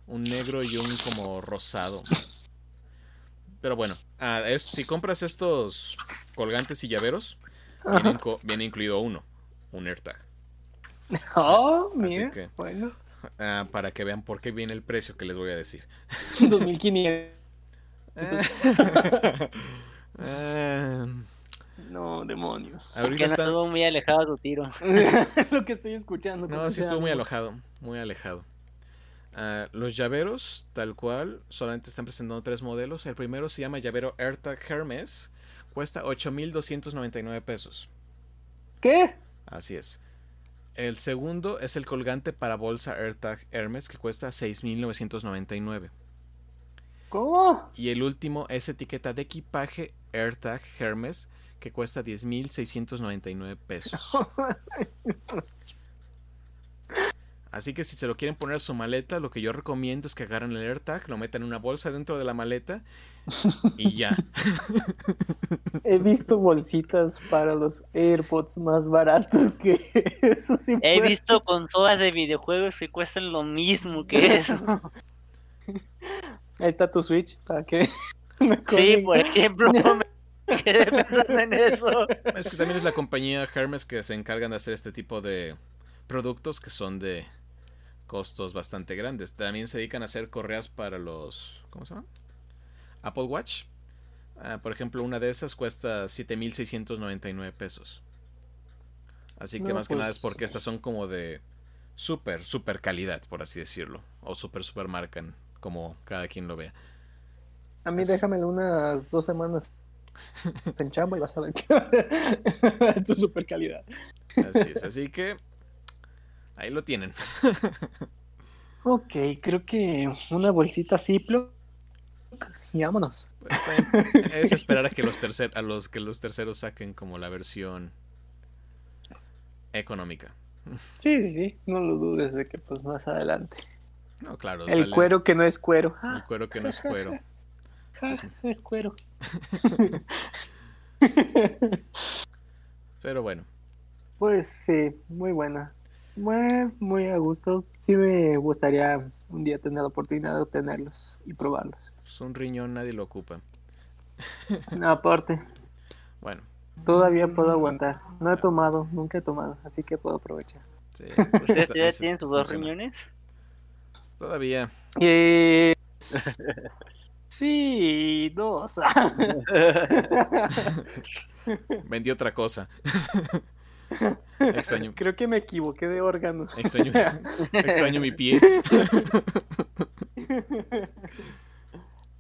[SPEAKER 1] un negro y un como rosado. Pero bueno, ah, es- si compras estos colgantes y llaveros, viene incluido uno, un AirTag.
[SPEAKER 2] Oh,
[SPEAKER 1] Así
[SPEAKER 2] mira.
[SPEAKER 1] que-
[SPEAKER 2] Bueno,
[SPEAKER 1] Ah, para que vean por qué viene el precio que les voy a decir.
[SPEAKER 2] 2500.
[SPEAKER 1] Ah,
[SPEAKER 2] No, demonios.
[SPEAKER 1] ahorita
[SPEAKER 3] no estuvo muy alejado tu tiro.
[SPEAKER 2] lo que estoy escuchando.
[SPEAKER 1] No,
[SPEAKER 2] ¿cómo
[SPEAKER 1] sí estuvo muy
[SPEAKER 2] llama?
[SPEAKER 1] alejado, muy alejado. Ah, los llaveros, tal cual, solamente están presentando tres modelos. El primero se llama llavero AirTag Hermes, cuesta 8.299 pesos.
[SPEAKER 2] ¿Qué?
[SPEAKER 1] Así es. El segundo es el colgante para bolsa AirTag Hermes, que cuesta 6.999.
[SPEAKER 2] ¿Cómo?
[SPEAKER 1] Y el último es etiqueta de equipaje AirTag Hermes, que cuesta 10.699 pesos. Así que si se lo quieren poner a su maleta, lo que yo recomiendo es que agarren el AirTag, lo metan en una bolsa dentro de la maleta y ya.
[SPEAKER 2] He visto bolsitas para los AirPods más baratos que eso sí
[SPEAKER 3] He
[SPEAKER 2] fue.
[SPEAKER 3] visto consolas de videojuegos que cuestan lo mismo que eso.
[SPEAKER 2] Ahí está tu Switch para que me
[SPEAKER 3] Sí, por ejemplo, me quedé pensando en eso.
[SPEAKER 1] Es que también es la compañía Hermes que se encargan de hacer este tipo de productos que son de costos bastante grandes. También se dedican a hacer correas para los... ¿Cómo se llama? Apple Watch. Ah, por ejemplo, una de esas cuesta 7.699 pesos. Así que
[SPEAKER 2] No,
[SPEAKER 1] más que nada
[SPEAKER 2] pues-
[SPEAKER 1] es porque estas son como de super, super calidad, por así decirlo. O super, super marcan, como cada quien lo vea.
[SPEAKER 2] A mí
[SPEAKER 1] Es-
[SPEAKER 2] déjamelo unas dos semanas en chamba y vas a ver que es tu super calidad.
[SPEAKER 1] Así es. Así que ahí lo tienen.
[SPEAKER 2] Ok, creo que una bolsita Ziploc y vámonos.
[SPEAKER 1] Pues, es esperar a que los tercer, a los que los terceros saquen como la versión económica.
[SPEAKER 2] Sí, sí, sí, no lo dudes de que pues más adelante.
[SPEAKER 1] No, claro.
[SPEAKER 2] El
[SPEAKER 1] sale
[SPEAKER 2] cuero que no es cuero.
[SPEAKER 1] El cuero que no es cuero.
[SPEAKER 2] Ja, es cuero.
[SPEAKER 1] Pero bueno,
[SPEAKER 2] Pues sí, muy buena. Muy, muy a gusto. Sí me gustaría un día tener la oportunidad de tenerlos y probarlos.
[SPEAKER 1] pues un riñón nadie lo ocupa.
[SPEAKER 2] Aparte,
[SPEAKER 1] Bueno,
[SPEAKER 2] todavía puedo aguantar. No he tomado, nunca he tomado, así que puedo aprovechar.
[SPEAKER 1] sí.
[SPEAKER 3] ¿Ustedes
[SPEAKER 1] Esta-
[SPEAKER 3] ya tienen sus dos riñones?
[SPEAKER 1] Todavía.
[SPEAKER 2] Eh, sí, dos.
[SPEAKER 1] Vendí otra cosa. extraño,
[SPEAKER 2] Creo que me equivoqué de órganos.
[SPEAKER 1] extraño, extraño mi pie.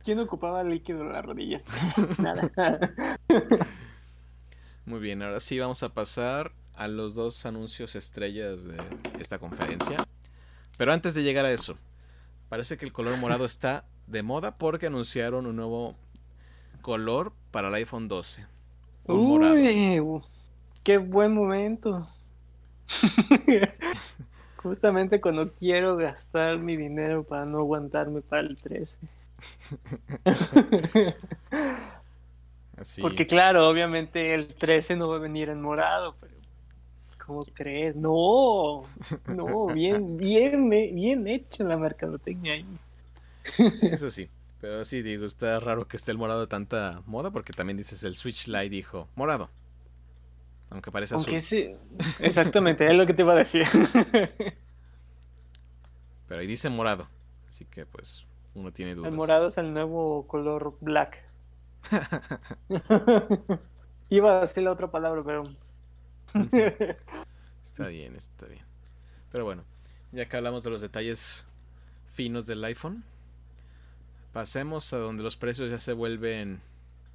[SPEAKER 2] ¿Quién ocupaba líquido en las rodillas? Nada.
[SPEAKER 1] Muy bien, ahora sí vamos a pasar a los dos anuncios estrellas de esta conferencia. Pero antes de llegar a eso, parece que el color morado está de moda porque anunciaron un nuevo color para el iPhone 12. Un morado.
[SPEAKER 2] Uy, qué buen momento. Justamente cuando quiero gastar mi dinero para no aguantarme para el 13.
[SPEAKER 1] Así.
[SPEAKER 2] Porque claro, obviamente el 13 no va a venir en morado, pero ¿cómo crees? No, no, bien, bien, bien hecho la mercadotecnia ahí.
[SPEAKER 1] Eso sí. Pero sí, digo, está raro que esté el morado de tanta moda porque también dices el Switch Lite dijo morado. Aunque parece azul.
[SPEAKER 2] Aunque sí, exactamente, es lo que te iba a decir.
[SPEAKER 1] Pero ahí dice morado. Así que pues uno tiene dudas.
[SPEAKER 2] El morado es el nuevo color black. Iba a decir la otra palabra, pero.
[SPEAKER 1] Está bien, está bien. Pero bueno, ya que hablamos de los detalles finos del iPhone, pasemos a donde los precios ya se vuelven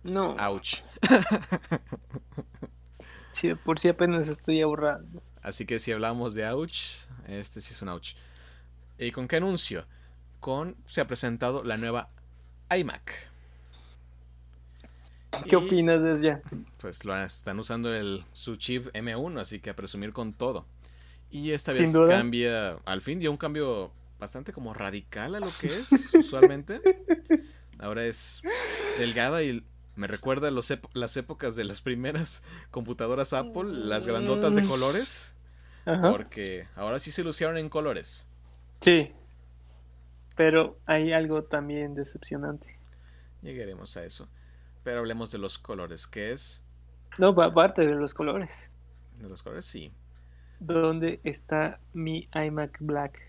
[SPEAKER 2] no,
[SPEAKER 1] ouch.
[SPEAKER 2] de por si apenas estoy ahorrando.
[SPEAKER 1] Así que si hablamos de ouch, este sí es un ouch. ¿Y con qué anuncio? Con se ha presentado la nueva iMac.
[SPEAKER 2] ¿Qué
[SPEAKER 1] Y,
[SPEAKER 2] opinas desde ya?
[SPEAKER 1] Pues lo están usando el su chip M1, así que a presumir con todo. Y esta vez cambia, al fin dio un cambio bastante como radical a lo que es usualmente. Ahora es delgada y Me recuerda los las épocas de las primeras computadoras Apple, las grandotas de
[SPEAKER 2] Mm.
[SPEAKER 1] colores,
[SPEAKER 2] Ajá.
[SPEAKER 1] porque ahora sí se lucieron en colores.
[SPEAKER 2] Sí. Pero hay algo también decepcionante.
[SPEAKER 1] Llegaremos a eso. Pero hablemos de los colores, ¿qué es?
[SPEAKER 2] No, pa- aparte de los colores.
[SPEAKER 1] De los colores, sí.
[SPEAKER 2] ¿Dónde está mi iMac Black?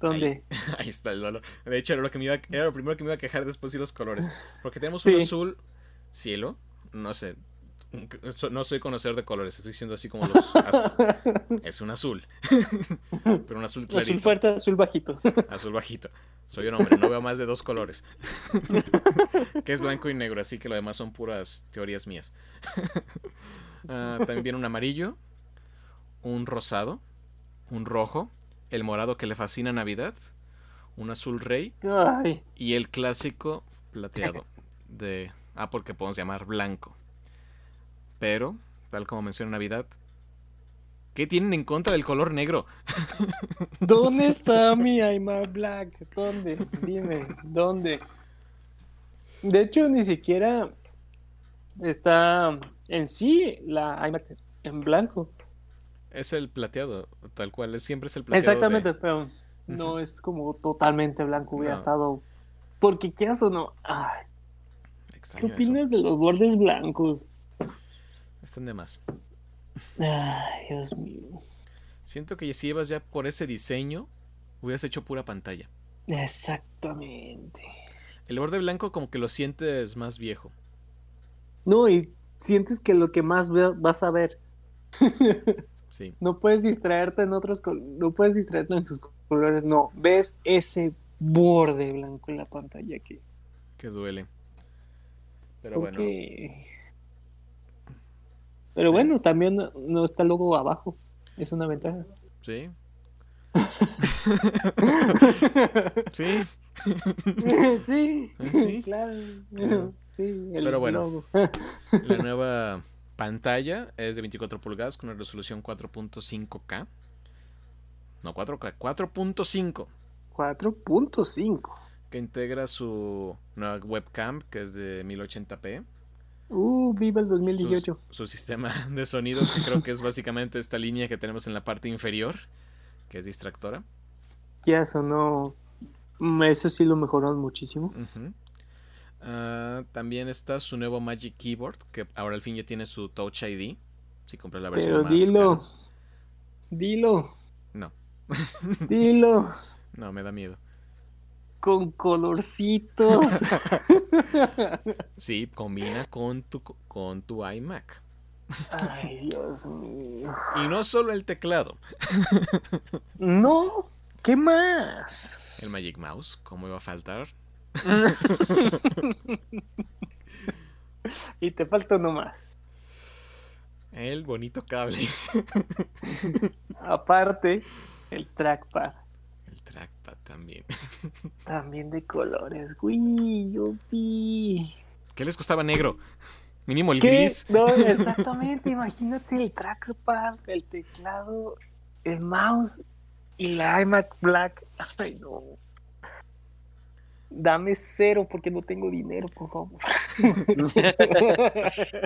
[SPEAKER 2] ¿Dónde?
[SPEAKER 1] Ahí está el dolor. De hecho, era lo, que me iba a- era lo primero que me iba a quejar después de los colores. Porque tenemos
[SPEAKER 2] Sí.
[SPEAKER 1] un azul cielo. No sé. No soy conocedor de colores. Estoy diciendo así como los. es un azul. Pero un azul clarito.
[SPEAKER 2] Azul fuerte, azul bajito.
[SPEAKER 1] Azul bajito. Soy un hombre, no veo más de dos colores. que es blanco y negro, así que lo demás son puras teorías mías. Ah, también viene un amarillo, un rosado, un rojo, el morado que le fascina a Navidad, un azul rey
[SPEAKER 2] Ay,
[SPEAKER 1] y el clásico plateado de Apple que podemos llamar blanco. Pero, tal como menciona Navidad, ¿qué tienen en contra del color negro?
[SPEAKER 2] ¿dónde está mi iMac Black? ¿Dónde? Dime, ¿dónde? De hecho, ni siquiera está en sí la iMac en blanco.
[SPEAKER 1] Es el plateado, tal cual, es, siempre es el plateado. de-
[SPEAKER 2] Exactamente, pero no es como totalmente blanco, hubiera
[SPEAKER 1] No.
[SPEAKER 2] estado. Porque quieras o no. Ay, ¿Qué
[SPEAKER 1] eso.
[SPEAKER 2] opinas de los bordes blancos?
[SPEAKER 1] Están de más.
[SPEAKER 2] Ay, Dios mío.
[SPEAKER 1] Siento que si ibas ya por ese diseño, hubieras hecho pura pantalla.
[SPEAKER 2] Exactamente.
[SPEAKER 1] El borde blanco como que lo sientes más viejo.
[SPEAKER 2] No, y sientes que lo que más vas a ver.
[SPEAKER 1] Sí,
[SPEAKER 2] No puedes distraerte en otros no puedes distraerte en sus colores, no, ves ese borde blanco en la pantalla que
[SPEAKER 1] que duele. Pero bueno,
[SPEAKER 2] Pero
[SPEAKER 1] Sí.
[SPEAKER 2] bueno, también no- no está el logo abajo. Es una ventaja.
[SPEAKER 1] sí. sí,
[SPEAKER 2] sí,
[SPEAKER 1] Sí.
[SPEAKER 2] claro.
[SPEAKER 1] Claro.
[SPEAKER 2] Sí, el
[SPEAKER 1] Pero bueno.
[SPEAKER 2] logo.
[SPEAKER 1] la nueva pantalla es de 24 pulgadas con una resolución 4.5K. No, 4K, 4.5.
[SPEAKER 2] 4.5.
[SPEAKER 1] Que integra su nueva webcam que es de 1080p.
[SPEAKER 2] Uh, viva el 2018.
[SPEAKER 1] Su, su sistema de sonido, que creo que es básicamente esta línea que tenemos en la parte inferior, que es distractora.
[SPEAKER 2] Ya sonó. mm, Eso sí lo mejoraron muchísimo.
[SPEAKER 1] Ujú. Ah, también está su nuevo Magic Keyboard, que ahora al fin ya tiene su Touch ID. Si compras la versión
[SPEAKER 2] Pero
[SPEAKER 1] más
[SPEAKER 2] dilo.
[SPEAKER 1] cara.
[SPEAKER 2] Dilo.
[SPEAKER 1] No,
[SPEAKER 2] Dilo.
[SPEAKER 1] no, me da miedo.
[SPEAKER 2] Con colorcitos.
[SPEAKER 1] Sí, combina con tu, con tu iMac.
[SPEAKER 2] Ay, Dios mío.
[SPEAKER 1] Y no solo el teclado,
[SPEAKER 2] No. ¿Qué más?
[SPEAKER 1] el Magic Mouse, ¿cómo iba a faltar?
[SPEAKER 2] Y te falta uno más.
[SPEAKER 1] El bonito cable,
[SPEAKER 2] Aparte, el trackpad.
[SPEAKER 1] el trackpad también.
[SPEAKER 2] También de colores. Yo vi.
[SPEAKER 1] ¿Qué les costaba negro? Mínimo el
[SPEAKER 2] ¿Qué?
[SPEAKER 1] gris.
[SPEAKER 2] No, exactamente. Imagínate el trackpad, el teclado, el mouse y la iMac Black. Ay, no. Dame cero porque no tengo dinero, por favor.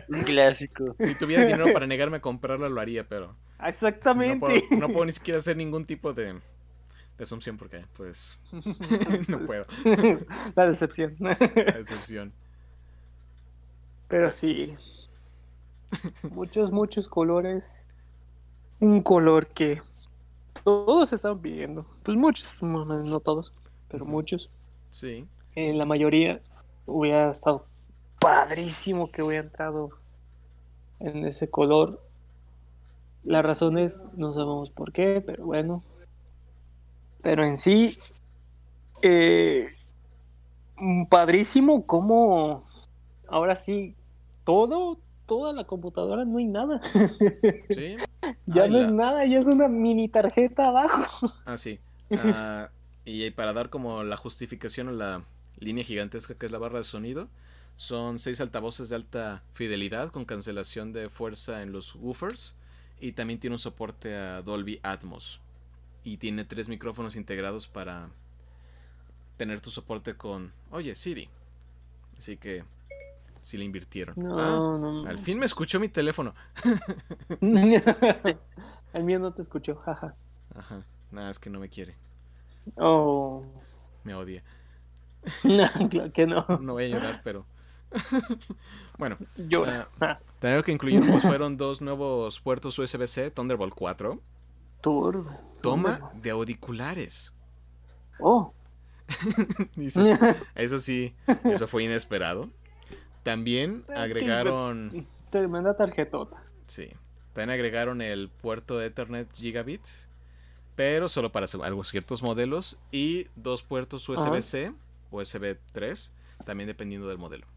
[SPEAKER 3] Un clásico.
[SPEAKER 1] Si tuviera dinero para negarme a comprarla, lo haría, pero no
[SPEAKER 2] Exactamente.
[SPEAKER 1] puedo, no puedo ni siquiera hacer ningún tipo de, de asunción porque, pues, no puedo.
[SPEAKER 2] La decepción.
[SPEAKER 1] La excepción.
[SPEAKER 2] Pero sí. Muchos, muchos colores. Un color que todos estaban pidiendo. Pues muchos, no todos, pero muchos.
[SPEAKER 1] Sí,
[SPEAKER 2] En la mayoría hubiera estado padrísimo que hubiera entrado en ese color. Las razones no sabemos por qué, pero bueno. Pero en sí, eh, padrísimo como ahora sí, todo, toda la computadora no hay nada.
[SPEAKER 1] sí.
[SPEAKER 2] ya
[SPEAKER 1] Ay,
[SPEAKER 2] no
[SPEAKER 1] la-
[SPEAKER 2] es nada, ya es una mini tarjeta abajo.
[SPEAKER 1] Ah, sí. Ah, y para dar como la justificación a la línea gigantesca que es la barra de sonido, son seis altavoces de alta fidelidad con cancelación de fuerza en los woofers y también tiene un soporte a Dolby Atmos y tiene tres micrófonos integrados para tener tu soporte con, oye Siri. Así que Si le invirtieron.
[SPEAKER 2] No,
[SPEAKER 1] Ah,
[SPEAKER 2] no.
[SPEAKER 1] Al fin me escuchó mi teléfono.
[SPEAKER 2] El mío no te escuchó, jaja.
[SPEAKER 1] Ajá. Nada, es que no me quiere.
[SPEAKER 2] Oh.
[SPEAKER 1] Me odia.
[SPEAKER 2] claro que no.
[SPEAKER 1] No voy a llorar, pero. bueno,
[SPEAKER 2] Llora. Ah,
[SPEAKER 1] también lo que incluimos fueron dos nuevos puertos USB-C Thunderbolt 4.
[SPEAKER 2] turbo.
[SPEAKER 1] Toma de auriculares.
[SPEAKER 2] Oh.
[SPEAKER 1] Eso sí, eso fue inesperado. También agregaron.
[SPEAKER 2] Tremenda tarjetota.
[SPEAKER 1] Sí. También agregaron el puerto de Ethernet Gigabit. Pero solo para algo ciertos modelos. Y dos puertos USB-C, USB 3. También dependiendo del modelo.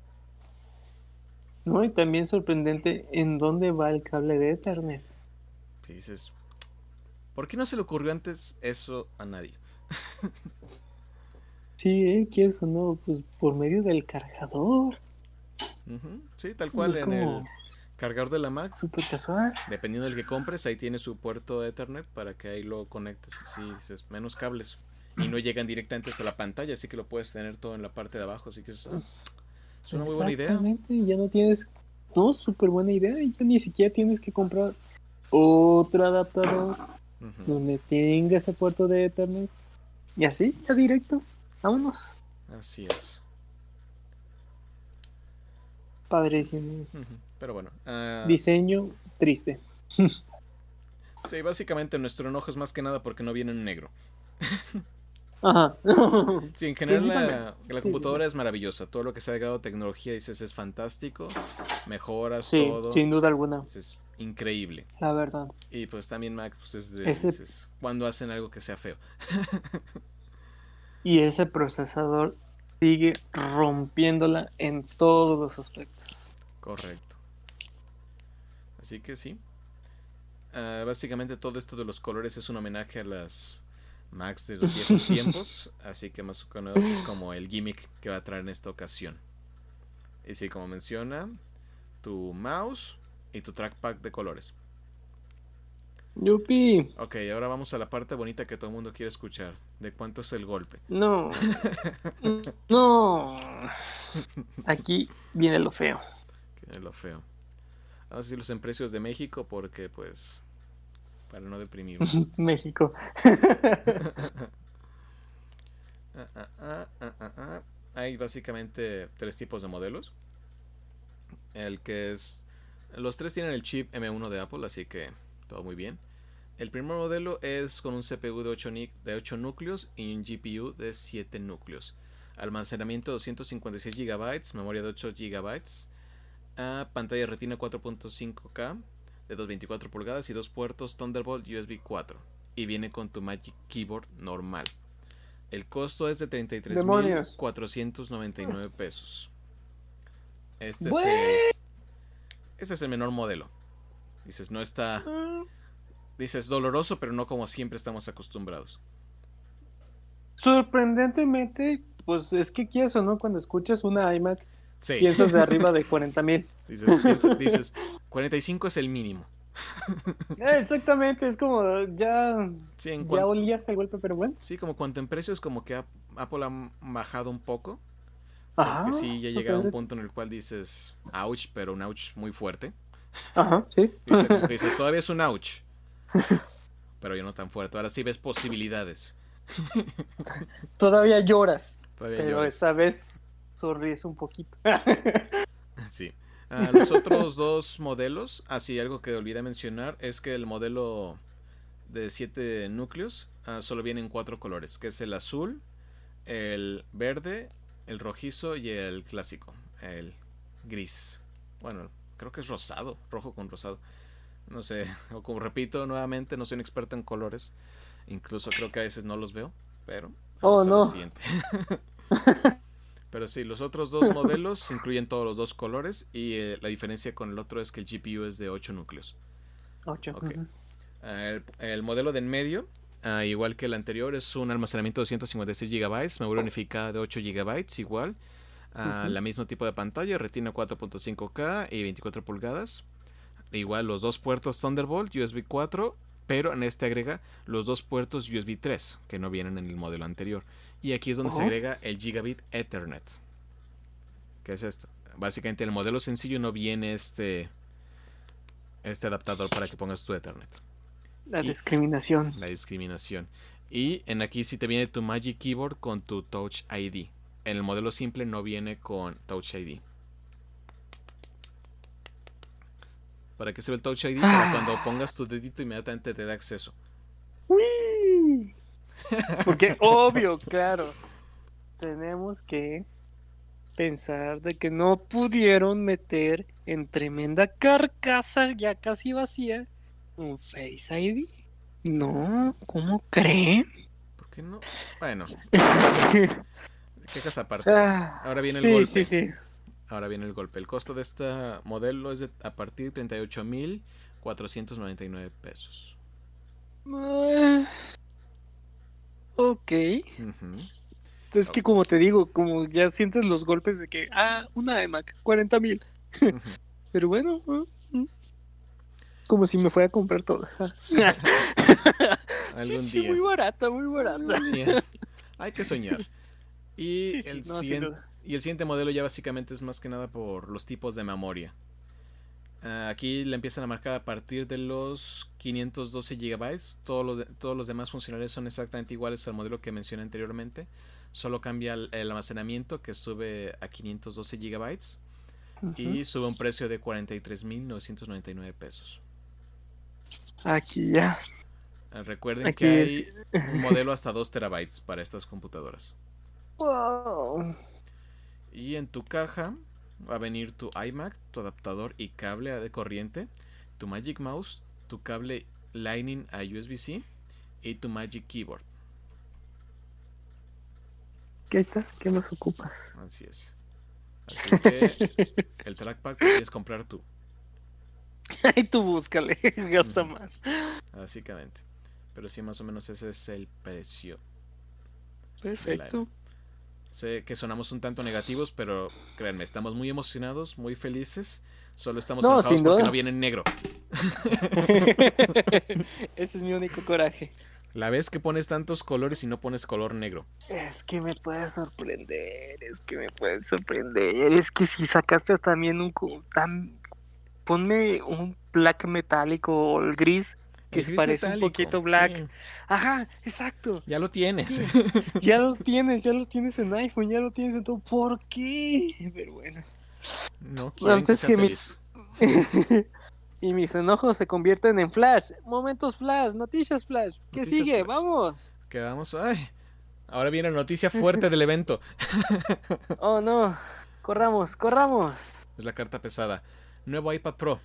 [SPEAKER 2] No, y también sorprendente en dónde va el cable de Ethernet.
[SPEAKER 1] Si dices. ¿Por qué no se le ocurrió antes eso a nadie?
[SPEAKER 2] Sí, ¿eh? ¿Quieres o no? Pues por medio del cargador.
[SPEAKER 1] Sí, tal cual en
[SPEAKER 2] como
[SPEAKER 1] el cargador de la Mac.
[SPEAKER 2] súper casual.
[SPEAKER 1] Dependiendo del que compres, ahí tiene su puerto Ethernet para que ahí lo conectes. Sí, dices, menos cables. Y no llegan directamente hasta la pantalla, así que lo puedes tener todo en la parte de abajo. Así que es, es una muy buena idea.
[SPEAKER 2] Exactamente, ya no tienes. No, súper buena idea. Y ya ni siquiera tienes que comprar otro adaptador donde tenga ese puerto de Ethernet. Y así, ya directo. Vámonos.
[SPEAKER 1] Así es.
[SPEAKER 2] Padrísimo.
[SPEAKER 1] Ujú, Pero bueno. ah,
[SPEAKER 2] Diseño triste.
[SPEAKER 1] sí, básicamente nuestro enojo es más que nada porque no viene en negro.
[SPEAKER 2] Ajá.
[SPEAKER 1] Sí, en general la, la
[SPEAKER 2] Sí,
[SPEAKER 1] computadora es maravillosa. Todo lo que se ha agregado tecnología, dices, es fantástico. Mejoras
[SPEAKER 2] sí,
[SPEAKER 1] todo.
[SPEAKER 2] sin duda alguna,
[SPEAKER 1] Es increíble.
[SPEAKER 2] la verdad.
[SPEAKER 1] Y pues también Mac, pues es de
[SPEAKER 2] Ese-
[SPEAKER 1] dices, cuando hacen algo que sea feo.
[SPEAKER 2] Y ese procesador sigue rompiéndola en todos los aspectos.
[SPEAKER 1] Correcto. Así que sí. Ah, básicamente todo esto de los colores es un homenaje a las Macs de los viejos tiempos. Así que más o menos es como el gimmick que va a traer en esta ocasión. Y sí, como menciona, tu mouse y tu trackpad de colores.
[SPEAKER 2] Yupi,
[SPEAKER 1] Ok, ahora vamos a la parte bonita que todo el mundo quiere escuchar. ¿De cuánto es el golpe?
[SPEAKER 2] no. no. Aquí viene lo feo.
[SPEAKER 1] Es lo feo. Vamos a decirlos en precios de México porque pues... Para no deprimirnos.
[SPEAKER 2] México.
[SPEAKER 1] Ah, ah, ah, ah, ah, ah. Hay básicamente tres tipos de modelos. El que es... Los tres tienen el chip M1 de Apple, así que todo muy bien. El primer modelo es con un CPU de 8, ni- de 8 núcleos y un GPU de 7 núcleos. Almacenamiento 256 GB, memoria de 8 GB, ah, pantalla retina 4.5K de 224 pulgadas y dos puertos Thunderbolt USB 4. Y viene con tu Magic Keyboard normal. El costo es de
[SPEAKER 2] Demonios.
[SPEAKER 1] 33.499 pesos. Este es, el, este es el menor modelo. Dices, no está. Dices, doloroso, pero no como siempre estamos acostumbrados.
[SPEAKER 2] Sorprendentemente, pues es que quieres o no, cuando escuchas una iMac,
[SPEAKER 1] Sí.
[SPEAKER 2] piensas de arriba de 40 mil.
[SPEAKER 1] Dices, piensa- dices, 45 es el mínimo.
[SPEAKER 2] Exactamente, es como ya,
[SPEAKER 1] Sí, en
[SPEAKER 2] ya
[SPEAKER 1] cuanto,
[SPEAKER 2] olías el golpe, pero bueno.
[SPEAKER 1] sí, como cuanto en precios, como que Ap- Apple ha bajado un poco.
[SPEAKER 2] Ajá.
[SPEAKER 1] Porque sí, ya llega a un punto en el cual dices, ouch, pero un ouch muy fuerte.
[SPEAKER 2] Ajá, sí.
[SPEAKER 1] Y dices, todavía es un ouch. Pero ya no tan fuerte. Ahora sí ves posibilidades.
[SPEAKER 2] Todavía lloras,
[SPEAKER 1] Todavía
[SPEAKER 2] pero
[SPEAKER 1] lloras.
[SPEAKER 2] esta vez sonríes un poquito.
[SPEAKER 1] Sí. Ah, los otros dos modelos, así algo que olvidé mencionar, es que el modelo de 7 núcleos ah, solo viene en cuatro colores, que es el azul, el verde, el rojizo y el clásico, el gris. Bueno, creo que es rosado, rojo con rosado. No sé, o como repito nuevamente, no soy un experto en colores. Incluso creo que a veces no los veo, pero
[SPEAKER 2] Oh, no.
[SPEAKER 1] siguiente. Pero sí, los otros dos modelos incluyen todos los dos colores y eh, la diferencia con el otro es que el GPU es de 8 núcleos.
[SPEAKER 2] Ocho.
[SPEAKER 1] Ok.
[SPEAKER 2] ujú.
[SPEAKER 1] Ah, el, el modelo de en medio, ah, igual que el anterior, es un almacenamiento de 256 GB, memoria unificada de 8 GB, igual. Ah. La mismo tipo de pantalla, retina 4.5K y 24 pulgadas. Igual los dos puertos Thunderbolt, USB 4, pero en este agrega los dos puertos USB 3, que no vienen en el modelo anterior. Y aquí es donde se agrega el Gigabit Ethernet. ¿Qué es esto? básicamente el modelo sencillo no viene este este adaptador para que pongas tu Ethernet.
[SPEAKER 2] La
[SPEAKER 1] Y-
[SPEAKER 2] discriminación.
[SPEAKER 1] La discriminación. Y en aquí sí te viene tu Magic Keyboard con tu Touch ID. En el modelo simple no viene con Touch ID. ¿Para qué sirve el Touch ID? Para cuando pongas tu dedito inmediatamente te da acceso.
[SPEAKER 2] ¡Uy! Porque, obvio, claro. Tenemos que pensar de que no pudieron meter en tremenda carcasa ya casi vacía un Face ID. No, ¿cómo creen?
[SPEAKER 1] ¿Por qué no? Bueno, quejas aparte.
[SPEAKER 2] Ah,
[SPEAKER 1] Ahora viene el
[SPEAKER 2] sí,
[SPEAKER 1] golpe.
[SPEAKER 2] sí, sí.
[SPEAKER 1] Ahora viene el golpe. El costo de este modelo es de, a partir de 38.499 pesos.
[SPEAKER 2] Ah, ok.
[SPEAKER 1] Ujú.
[SPEAKER 2] Es que como te digo, como ya sientes los golpes de que, ah, una iMac, 40 mil. Pero bueno, mm. como si me fuera a comprar todas. sí, sí,
[SPEAKER 1] día.
[SPEAKER 2] muy barata, muy barata.
[SPEAKER 1] Hay que soñar. Y,
[SPEAKER 2] Sí, sí,
[SPEAKER 1] el
[SPEAKER 2] no,
[SPEAKER 1] siguiente. Y el siguiente modelo ya básicamente es más que nada por los tipos de memoria. Ah, aquí le empiezan a marcar a partir de los 512 GB. Todo lo de- todos los demás funcionales son exactamente iguales al modelo que mencioné anteriormente. Solo cambia el, el almacenamiento que sube a 512 GB y sube un precio de 43.999 pesos.
[SPEAKER 2] Aquí ya.
[SPEAKER 1] Ah, Recuerden
[SPEAKER 2] Aquí
[SPEAKER 1] que hay un modelo hasta 2 terabytes para estas computadoras.
[SPEAKER 2] Wow.
[SPEAKER 1] Y en tu caja va a venir tu iMac, tu adaptador y cable de corriente, tu Magic Mouse, tu cable Lightning a USB-C y tu Magic Keyboard.
[SPEAKER 2] ¿Qué está? ¿Qué más ocupas?
[SPEAKER 1] Así es. Así que el trackpad que quieres comprar tú,
[SPEAKER 2] Ay, tú búscale, gasta más.
[SPEAKER 1] básicamente. Pero sí, más o menos ese es el precio.
[SPEAKER 2] Perfecto.
[SPEAKER 1] Sé que sonamos un tanto negativos, pero créanme, estamos muy emocionados, muy felices. Solo estamos
[SPEAKER 2] No,
[SPEAKER 1] enojados porque no viene en negro.
[SPEAKER 2] Ese es mi único coraje.
[SPEAKER 1] La vez que pones tantos colores y no pones color negro.
[SPEAKER 2] Es que me puedes sorprender, es que me puedes sorprender. Es que si sacaste también un... Tan... Ponme un black metálico o el gris que se parece
[SPEAKER 1] metálico,
[SPEAKER 2] un poquito black.
[SPEAKER 1] sí,
[SPEAKER 2] Ajá, exacto.
[SPEAKER 1] ya lo tienes.
[SPEAKER 2] Ya lo tienes, ya lo tienes en iPhone, ya lo tienes en todo. ¿Por qué? Pero bueno.
[SPEAKER 1] No
[SPEAKER 2] Antes
[SPEAKER 1] que,
[SPEAKER 2] que mis- y mis enojos se convierten en flash. Momentos flash, noticias flash. ¿Qué
[SPEAKER 1] Noticias
[SPEAKER 2] sigue?
[SPEAKER 1] flash.
[SPEAKER 2] Vamos.
[SPEAKER 1] Que vamos, ay. Ahora viene la noticia fuerte del evento.
[SPEAKER 2] Oh no. Corramos, corramos.
[SPEAKER 1] Es la carta pesada. Nuevo iPad Pro.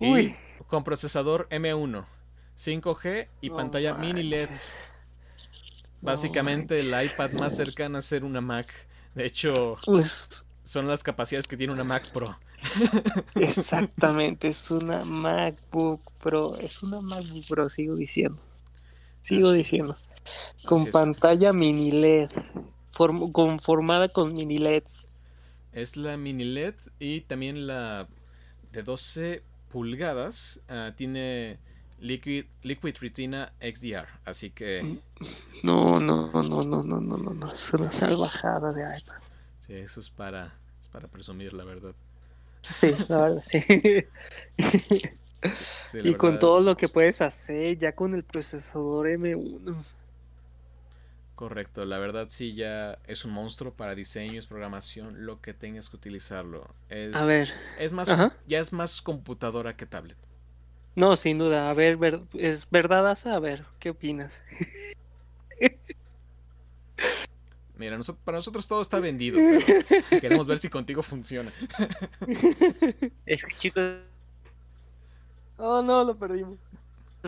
[SPEAKER 2] Uy.
[SPEAKER 1] Y con procesador M1, 5G y pantalla mini LED. Básicamente el iPad más cercano a ser una Mac. De hecho,
[SPEAKER 2] Pues
[SPEAKER 1] son las capacidades que tiene una Mac Pro.
[SPEAKER 2] exactamente, es una MacBook Pro. Es una MacBook Pro, sigo diciendo. Sigo diciendo. Con pantalla mini LED. form- conformada con mini LEDs.
[SPEAKER 1] Es la mini LED y también la de 12 pulgadas. ah, tiene Liquid, Liquid Retina XDR. Así que
[SPEAKER 2] No, no, no, no, no, no, no, no. Es una salvajada de iPad.
[SPEAKER 1] sí, eso es para, es para presumir, la verdad.
[SPEAKER 2] Sí, la verdad, sí.
[SPEAKER 1] Sí, la
[SPEAKER 2] y con todo lo que puedes hacer ya con el procesador M1.
[SPEAKER 1] Correcto, la verdad sí ya es un monstruo para diseños, programación, lo que tengas que utilizarlo. Es,
[SPEAKER 2] A ver,
[SPEAKER 1] es más,
[SPEAKER 2] Ajá.
[SPEAKER 1] ya es más computadora que tablet.
[SPEAKER 2] no, sin duda. A ver, ver- ¿es verdad, Asa? A ver, ¿qué opinas?
[SPEAKER 1] Mira, para nosotros todo está vendido. pero queremos ver si contigo funciona.
[SPEAKER 3] Es que chicos,
[SPEAKER 2] Oh, no, lo perdimos.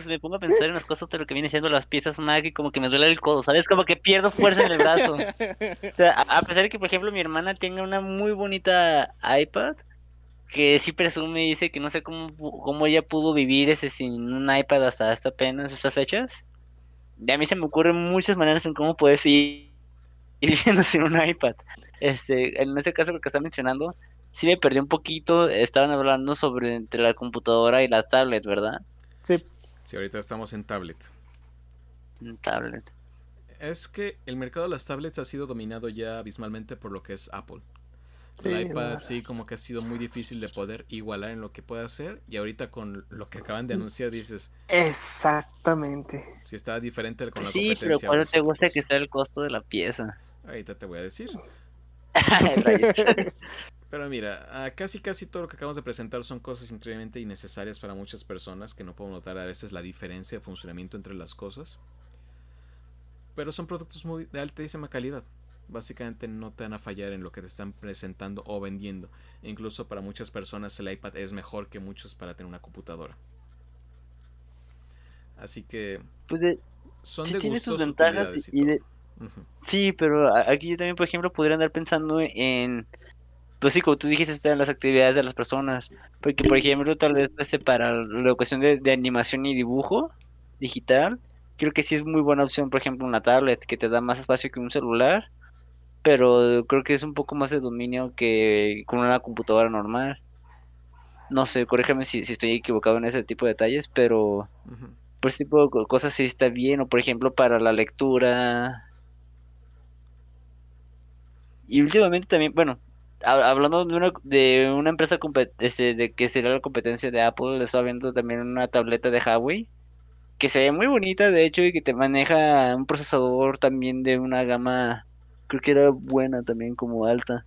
[SPEAKER 3] Me pongo a pensar en las cosas de lo que viene siendo las piezas Mac y como que me duele el codo, ¿sabes? Como que pierdo fuerza en el brazo. O sea, a pesar de que, por ejemplo, mi hermana tenga una muy bonita iPad, que sí presume y dice que no sé cómo, cómo ella pudo vivir ese sin un iPad hasta, hasta apenas estas fechas. Y a mí se me ocurren muchas maneras en cómo puedes ir, ir viviendo sin un iPad. Este, en este caso, lo que está mencionando, sí me perdí un poquito. Estaban hablando sobre entre la computadora y las tablets, ¿verdad?
[SPEAKER 2] Sí,
[SPEAKER 1] Si ahorita estamos en tablet.
[SPEAKER 3] Un tablet.
[SPEAKER 1] Es que el mercado de las tablets ha sido dominado ya abismalmente por lo que es Apple. el iPad sí como que ha sido muy difícil de poder igualar en lo que puede hacer y ahorita con lo que acaban de anunciar dices
[SPEAKER 2] exactamente
[SPEAKER 1] si está diferente con la
[SPEAKER 3] sí pero cuando te gusta que sea el costo de la pieza
[SPEAKER 1] ahorita te voy a decir pero mira casi casi todo lo que acabamos de presentar son cosas increíblemente innecesarias para muchas personas que no puedo notar a veces la diferencia de funcionamiento entre las cosas pero son productos muy de altísima calidad básicamente no te van a fallar en lo que te están presentando o vendiendo. incluso para muchas personas el iPad es mejor que muchos para tener una computadora. Así que
[SPEAKER 3] pues son de tiene sus ventajas y, Sí, pero aquí yo también, por ejemplo, podría andar pensando en pues sí, como tú dijiste, en las actividades de las personas. Porque, por ejemplo, tal vez este, para la educación de, de, animación y dibujo digital, creo que sí es muy buena opción, por ejemplo, una tablet que te da más espacio que un celular pero creo que es un poco más de dominio que con una computadora normal. No sé, corrígeme si, estoy equivocado en ese tipo de detalles, pero por ese tipo de cosas sí está bien, o por ejemplo para la lectura. Y últimamente también, bueno, hablando de una, de una empresa este, de que sería la competencia de Apple, estaba viendo también una tableta de Huawei que se ve muy bonita, de hecho, y que te maneja un procesador también de una gama creo que era buena también como alta.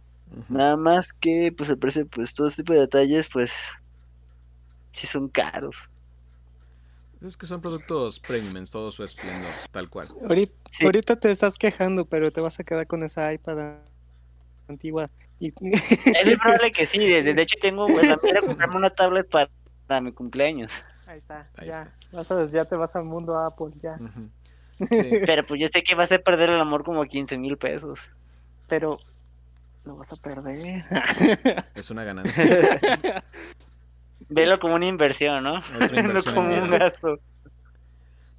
[SPEAKER 3] Nada más que pues el precio, pues todo este tipo de detalles, pues sí son caros.
[SPEAKER 1] Es que son productos premium en todo su esplendor, tal cual.
[SPEAKER 2] Ahorita, te estás quejando, pero te vas a quedar con esa iPad antigua.
[SPEAKER 3] Es probable que sí, de, hecho tengo la mira comprarme una tablet para, mi cumpleaños.
[SPEAKER 2] Ahí está, ya. ya te vas al mundo Apple, ya.
[SPEAKER 3] Pero pues yo sé que vas a perder el amor como 15 mil pesos.
[SPEAKER 2] Pero lo vas a perder.
[SPEAKER 1] Es una ganancia.
[SPEAKER 3] Velo como una inversión, ¿no? Es una inversión como un gasto.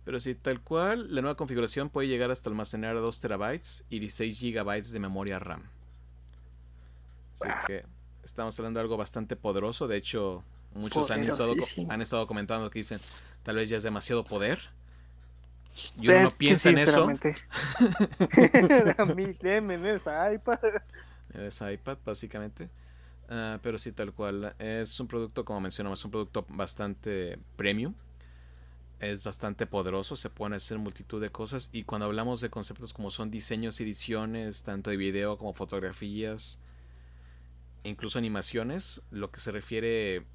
[SPEAKER 1] Pero sí, tal cual, la nueva configuración puede llegar hasta almacenar 2 terabytes y 16 gigabytes de memoria RAM. Así que estamos hablando de algo bastante poderoso. De hecho, muchos han estado, han estado comentando que dicen, tal vez ya es demasiado poder. Y uno no piensa en eso.
[SPEAKER 2] a mí, esa iPad.
[SPEAKER 1] Esa iPad, básicamente. Ah, pero sí, tal cual. Es un producto, como mencionamos, un producto bastante premium. Es bastante poderoso, se pueden hacer multitud de cosas. Y cuando hablamos de conceptos como son diseños y ediciones, tanto de video como fotografías, incluso animaciones, lo que se refiere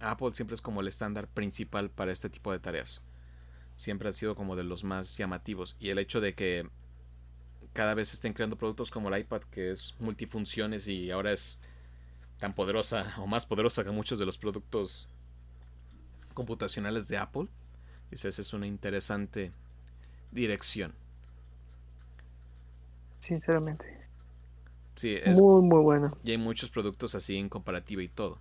[SPEAKER 1] a Apple siempre es como el estándar principal para este tipo de tareas siempre ha sido como de los más llamativos. Y el hecho de que cada vez estén creando productos como el iPad, que es multifunciones y ahora es tan poderosa o más poderosa que muchos de los productos computacionales de Apple, dices, es una interesante dirección.
[SPEAKER 2] Sinceramente.
[SPEAKER 1] Sí, es,
[SPEAKER 2] muy, muy bueno.
[SPEAKER 1] Y hay muchos productos así en comparativa y todo.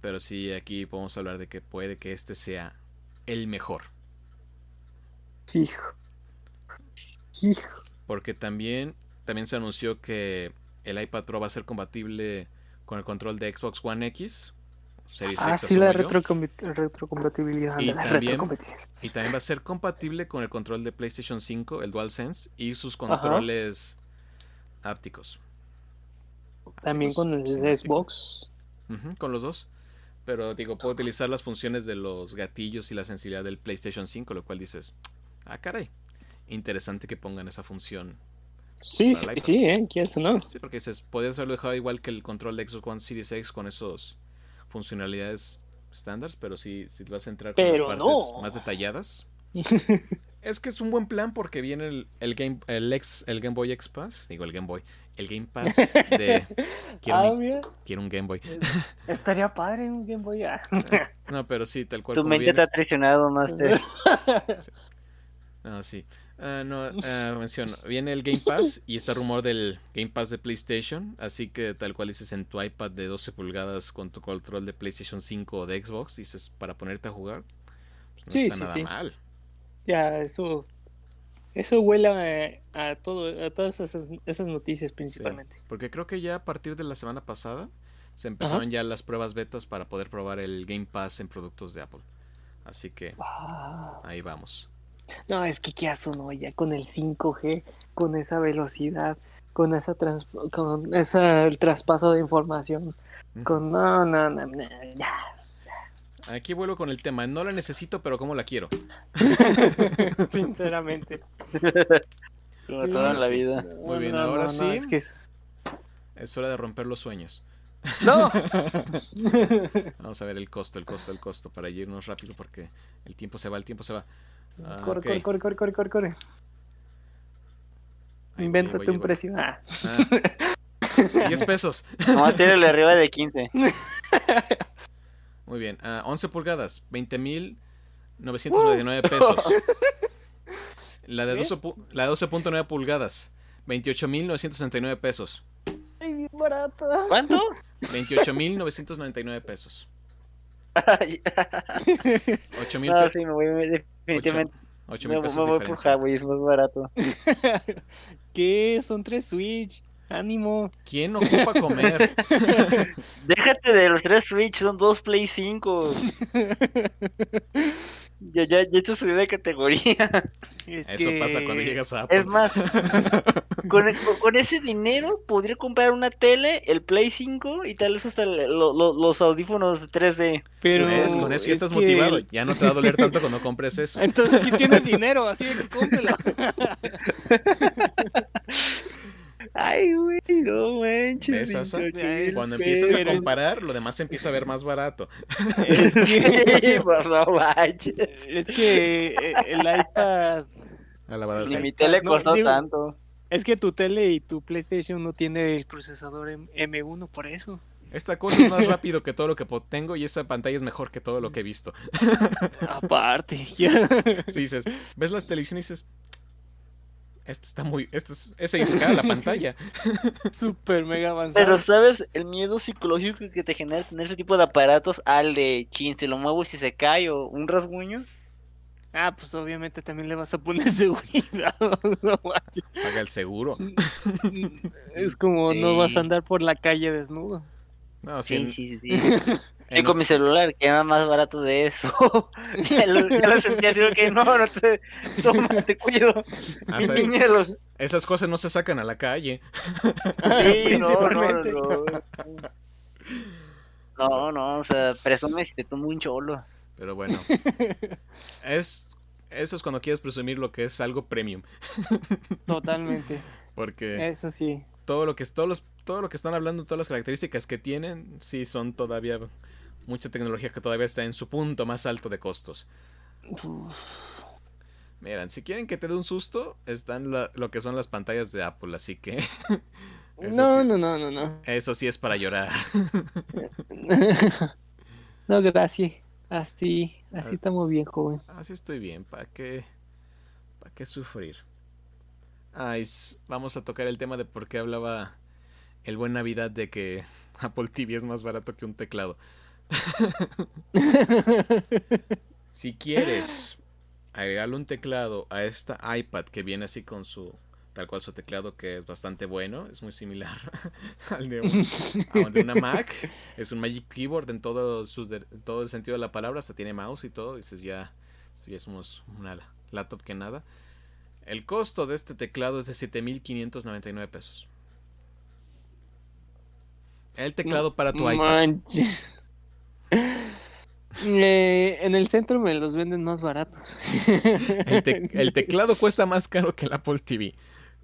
[SPEAKER 1] Pero sí, aquí podemos hablar de que puede que este sea el mejor.
[SPEAKER 2] Hijo. Hijo.
[SPEAKER 1] Porque también, también se anunció que el iPad Pro va a ser compatible con el control de Xbox One X.
[SPEAKER 2] ah, sí, la retrocompatibilidad.
[SPEAKER 1] Y, también, y también va a ser compatible con el control de PlayStation 5, el DualSense, y sus controles ápticos.
[SPEAKER 2] También con el Xbox.
[SPEAKER 1] con los dos. Pero digo, puedo utilizar las funciones de los gatillos y la sensibilidad del PlayStation 5, lo cual dices, Ah, caray. Interesante que pongan esa función.
[SPEAKER 2] Sí, sí, sí, ¿eh? ¿Quieres o no?
[SPEAKER 1] Sí, porque dices, podías haberlo dejado igual que el control de Xbox One Series X con esos funcionalidades estándares, pero si, si vas a entrar con las partes más detalladas. es que es un buen plan porque viene el, el Game el ex, el Game Boy X Pass, digo el Game Boy, el Game Pass de quiero,
[SPEAKER 2] ah,
[SPEAKER 1] quiero un Game Boy.
[SPEAKER 2] Estaría padre un Game Boy. Ah.
[SPEAKER 1] no, pero sí, tal cual.
[SPEAKER 3] Tu mente te ha traicionado, Master.
[SPEAKER 1] Ah, sí. Ah, no, menciono. Viene el Game Pass y está rumor del Game Pass de PlayStation. Así que tal cual dices en tu iPad de 12 pulgadas con tu control de PlayStation 5 o de Xbox, dices para ponerte a jugar. Pues no está nada mal.
[SPEAKER 2] Ya, eso. Eso huele a, todo, a todas esas, esas noticias principalmente.
[SPEAKER 1] porque creo que ya a partir de la semana pasada se empezaron ya las pruebas betas para poder probar el Game Pass en productos de Apple. Así que ahí vamos.
[SPEAKER 2] No, es que qué no, ya con el 5G, con esa velocidad, con esa trans- con esa el traspaso de información. Con no, no, no, no, ya.
[SPEAKER 1] Aquí vuelvo con el tema. No la necesito, pero ¿cómo la quiero?
[SPEAKER 2] Sinceramente.
[SPEAKER 3] Como todo en la vida.
[SPEAKER 1] Muy bien, ahora sí.
[SPEAKER 2] es que es-
[SPEAKER 1] Es hora de romper los sueños.
[SPEAKER 2] No.
[SPEAKER 1] Vamos a ver el costo, el costo, el costo, para irnos rápido porque el tiempo se va, el tiempo se va. Ah,
[SPEAKER 2] corre, corre, corre, corre, corre, corre.
[SPEAKER 1] Ahí voy,
[SPEAKER 2] Invéntate
[SPEAKER 1] voy, ahí
[SPEAKER 2] un
[SPEAKER 1] voy.
[SPEAKER 2] precio. Ah.
[SPEAKER 1] Ah, 10 pesos.
[SPEAKER 3] Vamos a tirarle arriba de 15.
[SPEAKER 1] Muy bien. ah, 11 pulgadas, 20.999 pesos. La de 12 pu- la de 12.9 pulgadas, 28.969 pesos.
[SPEAKER 2] Ay, bien barato.
[SPEAKER 3] ¿Cuánto?
[SPEAKER 1] 28.999 pesos.
[SPEAKER 3] Ay,
[SPEAKER 1] 8.000
[SPEAKER 3] no,
[SPEAKER 1] pe-
[SPEAKER 3] sí, me voy definitivamente.
[SPEAKER 1] ocho
[SPEAKER 3] Me,
[SPEAKER 1] mil
[SPEAKER 3] me
[SPEAKER 1] pesos
[SPEAKER 3] voy por. Huawei, es más barato.
[SPEAKER 2] ¿Qué? Son tres Switch. Ánimo.
[SPEAKER 1] ¿Quién ocupa comer?
[SPEAKER 3] Déjate de los tres Switch, son dos Play 5. ya, ya, ya te subí de categoría.
[SPEAKER 2] Es
[SPEAKER 1] Eso
[SPEAKER 2] que-
[SPEAKER 1] pasa cuando llegas a Apple.
[SPEAKER 3] Es más, con, con- con ese dinero podría comprar una tele, el Play 5 y tal vez hasta el- lo- lo- los audífonos 3D.
[SPEAKER 2] Pero
[SPEAKER 1] ¿Ves? Con eso ya
[SPEAKER 2] es
[SPEAKER 1] estás
[SPEAKER 2] que-
[SPEAKER 1] motivado. Ya no te va a doler tanto cuando compres eso.
[SPEAKER 2] Entonces sí tienes dinero, así de que cómprelo.
[SPEAKER 3] Ay, güey, no manches. Nico,
[SPEAKER 1] Cuando empiezas a comparar, lo demás empieza a ver más barato.
[SPEAKER 2] Es
[SPEAKER 3] Sí,
[SPEAKER 2] que,
[SPEAKER 3] pues, no manches.
[SPEAKER 2] es que eh, el iPad,
[SPEAKER 1] Alabado
[SPEAKER 3] Ni mi tele
[SPEAKER 2] No,
[SPEAKER 3] costó
[SPEAKER 2] digo-
[SPEAKER 3] tanto.
[SPEAKER 2] es que tu tele y tu PlayStation no tiene el procesador M- M1 por eso.
[SPEAKER 1] Esta cosa es más rápido que todo lo que tengo y esa pantalla es mejor que todo lo que he visto.
[SPEAKER 2] Aparte, ya.
[SPEAKER 1] Si dices, ves las televisiones y dices, esto está muy, esto es, es 6K la pantalla.
[SPEAKER 2] super mega avanzado.
[SPEAKER 3] Pero sabes, el miedo psicológico que te genera tener ese tipo de aparatos al de chin, se lo muevo y si se cae o un rasguño.
[SPEAKER 2] Ah, pues obviamente también le vas a poner seguridad. no.
[SPEAKER 1] Paga el seguro.
[SPEAKER 2] es como no vas a andar por la calle desnudo.
[SPEAKER 1] No, sí,
[SPEAKER 3] Sí, sí, sí. sí.
[SPEAKER 1] en
[SPEAKER 3] Y con mi celular, que era más barato de eso. ya, lo, ya lo sentía así, que no, no te, toma, te cuido.
[SPEAKER 1] Ah,
[SPEAKER 3] los-
[SPEAKER 1] esas cosas no se sacan a la calle.
[SPEAKER 3] Sí, no,
[SPEAKER 2] Principalmente.
[SPEAKER 3] No, no, no, no, o sea, presume si te tomo un cholo.
[SPEAKER 1] Pero bueno. Es, eso es cuando quieres presumir lo que es algo premium.
[SPEAKER 2] Totalmente.
[SPEAKER 1] Porque
[SPEAKER 2] Eso sí.
[SPEAKER 1] todo lo que es, todos los, todo lo que están hablando, todas las características que tienen, sí son todavía mucha tecnología que todavía está en su punto más alto de costos. Miren, si quieren que te dé un susto, están la- lo que son las pantallas de Apple, así que
[SPEAKER 2] No,
[SPEAKER 1] sí.
[SPEAKER 2] no, no, no, no.
[SPEAKER 1] eso sí es para llorar.
[SPEAKER 2] no, gracias. Así,
[SPEAKER 1] Ah.
[SPEAKER 2] así estamos bien, joven.
[SPEAKER 1] Así estoy bien, ¿para qué, para qué sufrir? Ay, s- vamos a tocar el tema de por qué hablaba el buen Navidad de que Apple TV es más barato que un teclado. Si quieres agregarle un teclado a esta iPad que viene así con su tal cual su teclado que es bastante bueno, es muy similar al de, un- al de una Mac, es un Magic Keyboard en todo, en todo el sentido de la palabra, hasta tiene mouse y todo, dices ya, ya somos una laptop que nada. El costo de este teclado es de 7.599 pesos. El teclado para tu iPad.
[SPEAKER 2] Manches. Eh, en el centro me los venden más baratos.
[SPEAKER 1] El, te- el teclado cuesta más caro que el Apple TV.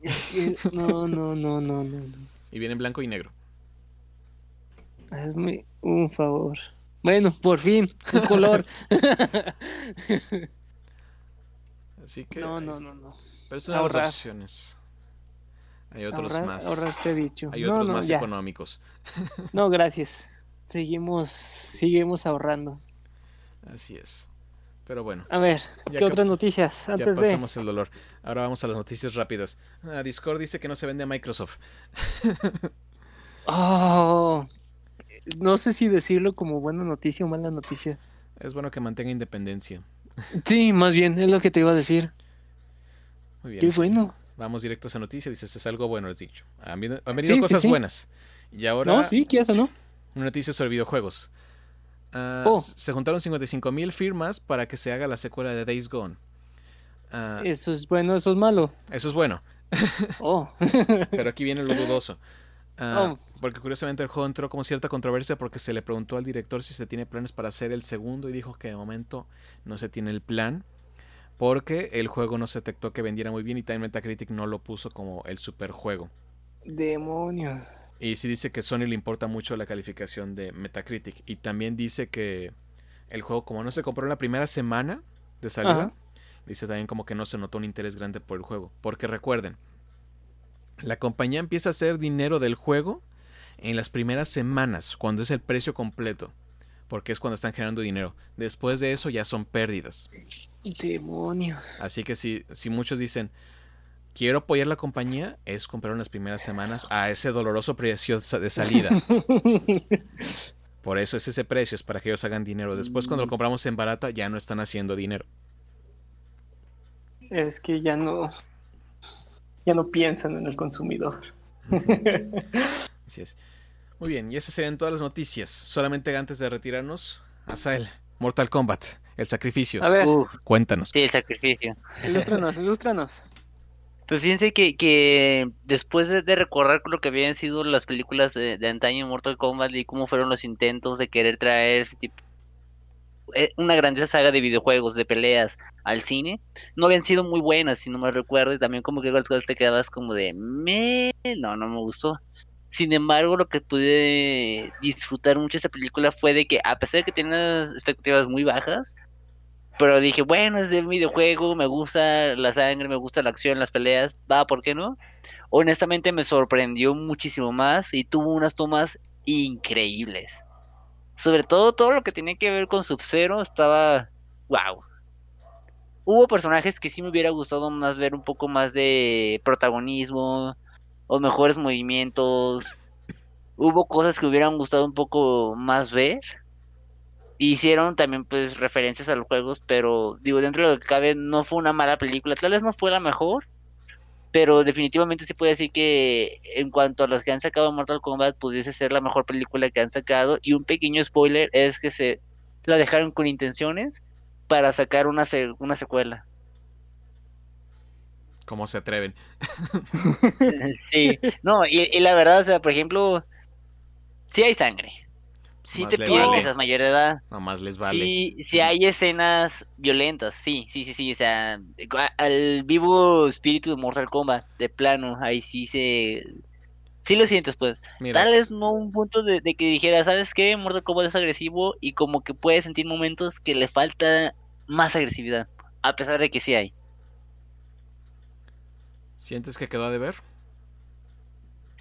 [SPEAKER 2] Es que no, no, no, no, no.
[SPEAKER 1] Y viene en blanco y negro.
[SPEAKER 2] Hazme un favor. Bueno, por fin, un color.
[SPEAKER 1] Así que.
[SPEAKER 2] No, no, no, no.
[SPEAKER 1] Pero es una de las opciones. Hay otros
[SPEAKER 2] Ahorrar,
[SPEAKER 1] más.
[SPEAKER 2] ahorrarse dicho.
[SPEAKER 1] Hay
[SPEAKER 2] No,
[SPEAKER 1] otros
[SPEAKER 2] no,
[SPEAKER 1] más
[SPEAKER 2] ya.
[SPEAKER 1] económicos.
[SPEAKER 2] No, gracias. Seguimos, seguimos ahorrando.
[SPEAKER 1] Así es. Pero bueno,
[SPEAKER 2] A ver,
[SPEAKER 1] Ya
[SPEAKER 2] ¿qué otras noticias
[SPEAKER 1] ya
[SPEAKER 2] antes de?
[SPEAKER 1] pasamos el dolor. Ahora vamos a las noticias rápidas. Ah, Discord dice que no se vende a Microsoft.
[SPEAKER 2] Oh, no sé si decirlo como buena noticia o mala noticia.
[SPEAKER 1] Es bueno que mantenga independencia.
[SPEAKER 2] Sí, más bien, es lo que te iba a decir.
[SPEAKER 1] Muy bien.
[SPEAKER 2] Qué bueno.
[SPEAKER 1] Vamos directo a esa noticia. Dices, es algo bueno, has dicho. Han venido, han venido
[SPEAKER 2] Sí,
[SPEAKER 1] cosas
[SPEAKER 2] sí.
[SPEAKER 1] buenas. Y ahora
[SPEAKER 2] No, sí, ¿qué eso no?
[SPEAKER 1] una noticia sobre videojuegos. Ah,
[SPEAKER 2] Oh.
[SPEAKER 1] Se juntaron 55 mil firmas para que se haga la secuela de Days Gone. Ah,
[SPEAKER 2] Eso es bueno, eso es malo.
[SPEAKER 1] Eso es bueno.
[SPEAKER 2] Oh.
[SPEAKER 1] Pero aquí viene lo dudoso. Ah,
[SPEAKER 2] Oh.
[SPEAKER 1] Porque curiosamente el juego entró como cierta controversia porque se le preguntó al director si se tiene planes para hacer el segundo y dijo que de momento no se tiene el plan porque el juego no se detectó que vendiera muy bien y también Metacritic no lo puso como el super juego.
[SPEAKER 2] Demonios.
[SPEAKER 1] Y sí dice que Sony le importa mucho la calificación de Metacritic y también dice que el juego como no se compró en la primera semana de salida,
[SPEAKER 2] Ajá.
[SPEAKER 1] dice también como que no se notó un interés grande por el juego. Porque recuerden, la compañía empieza a hacer dinero del juego en las primeras semanas, cuando es el precio completo, porque es cuando están generando dinero. Después de eso ya son pérdidas.
[SPEAKER 2] Demonios.
[SPEAKER 1] Así que si, si muchos dicen, quiero apoyar la compañía, es comprar en las primeras semanas a ese doloroso precio de salida. Por eso es ese precio, es para que ellos hagan dinero. Después cuando lo compramos en barata ya no están haciendo dinero.
[SPEAKER 2] Es que ya no. Ya no piensan en el consumidor.
[SPEAKER 1] Así es. Muy bien, y esas serían todas las noticias. Solamente antes de retirarnos, Asael, Mortal Kombat, el sacrificio.
[SPEAKER 2] A ver,
[SPEAKER 3] Uf,
[SPEAKER 1] Cuéntanos.
[SPEAKER 3] sí, el sacrificio.
[SPEAKER 2] ilústranos, ilústranos.
[SPEAKER 3] Pues fíjense que, que después de, de recordar lo que habían sido las películas de, de antaño en Mortal Kombat y cómo fueron los intentos de querer traer ese tipo, eh, una grandiosa saga de videojuegos, de peleas al cine, no habían sido muy buenas, si no me recuerdo, y también como que las cosas te quedabas como de, me, no, no me gustó. Sin embargo, lo que pude disfrutar mucho de esa película fue de que a pesar de que tenía expectativas muy bajas, pero dije, bueno, es de videojuego, me gusta la sangre, me gusta la acción, las peleas, va, ¿por qué no? Honestamente me sorprendió muchísimo más y tuvo unas tomas increíbles. Sobre todo todo lo que tenía que ver con Sub-Zero estaba wow. Hubo personajes que sí me hubiera gustado más ver un poco más de protagonismo o mejores movimientos. Hubo cosas que hubieran gustado un poco más ver hicieron también pues referencias a los juegos, pero digo, dentro de lo que cabe no fue una mala película, tal vez no fue la mejor, pero definitivamente se puede decir que en cuanto a las que han sacado Mortal Kombat pudiese ser la mejor película que han sacado y un pequeño spoiler es que se la dejaron con intenciones para sacar una, una secuela.
[SPEAKER 1] ¿Cómo se atreven?
[SPEAKER 3] Sí, no, y, y la verdad, o sea, por ejemplo, sí hay sangre, sí
[SPEAKER 1] Más
[SPEAKER 3] te piden
[SPEAKER 1] vale.
[SPEAKER 3] que seas mayor edad,
[SPEAKER 1] Nomás les vale.
[SPEAKER 3] Sí, sí hay escenas violentas, sí, sí, sí, sí, o sea, al vivo espíritu de Mortal Kombat, de plano, ahí sí se... Sí lo sientes, pues.
[SPEAKER 1] Mira,
[SPEAKER 3] Tal vez no un punto de, de que dijera, ¿sabes qué? Mortal Kombat es agresivo y como que puedes sentir momentos que le falta más agresividad, a pesar de que sí hay.
[SPEAKER 1] ¿Sientes que quedó a deber?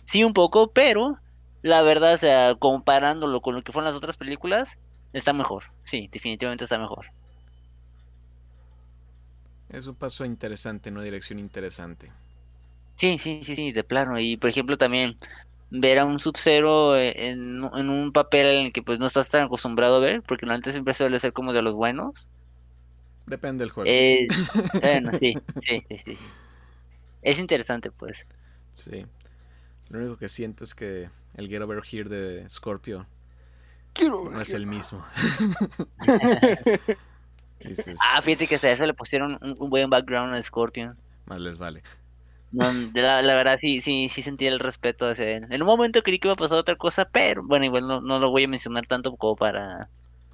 [SPEAKER 3] Sí, un poco, pero la verdad, o sea, comparándolo con lo que fueron las otras películas, está mejor. Sí, definitivamente está mejor.
[SPEAKER 1] Es un paso interesante, una dirección interesante.
[SPEAKER 3] Sí, sí, sí, sí, de plano. Y por ejemplo también ver a un Sub-Zero en, en un papel en el que pues no estás tan acostumbrado a ver, porque antes siempre suele ser como de los buenos.
[SPEAKER 1] Depende del juego.
[SPEAKER 3] Eh, bueno, sí, sí, sí, sí. Es interesante pues.
[SPEAKER 1] Sí. Lo único que siento es que el Get Over Here de Scorpio
[SPEAKER 2] Quiero
[SPEAKER 1] no es el mismo. Dices,
[SPEAKER 3] Ah, fíjate que hasta eso le pusieron un, un buen background a Scorpion.
[SPEAKER 1] más les vale.
[SPEAKER 3] No, la, la verdad sí, sí, sí sentí el respeto hacia él. En un momento creí que iba a pasar otra cosa, pero bueno, igual no, no lo voy a mencionar tanto como para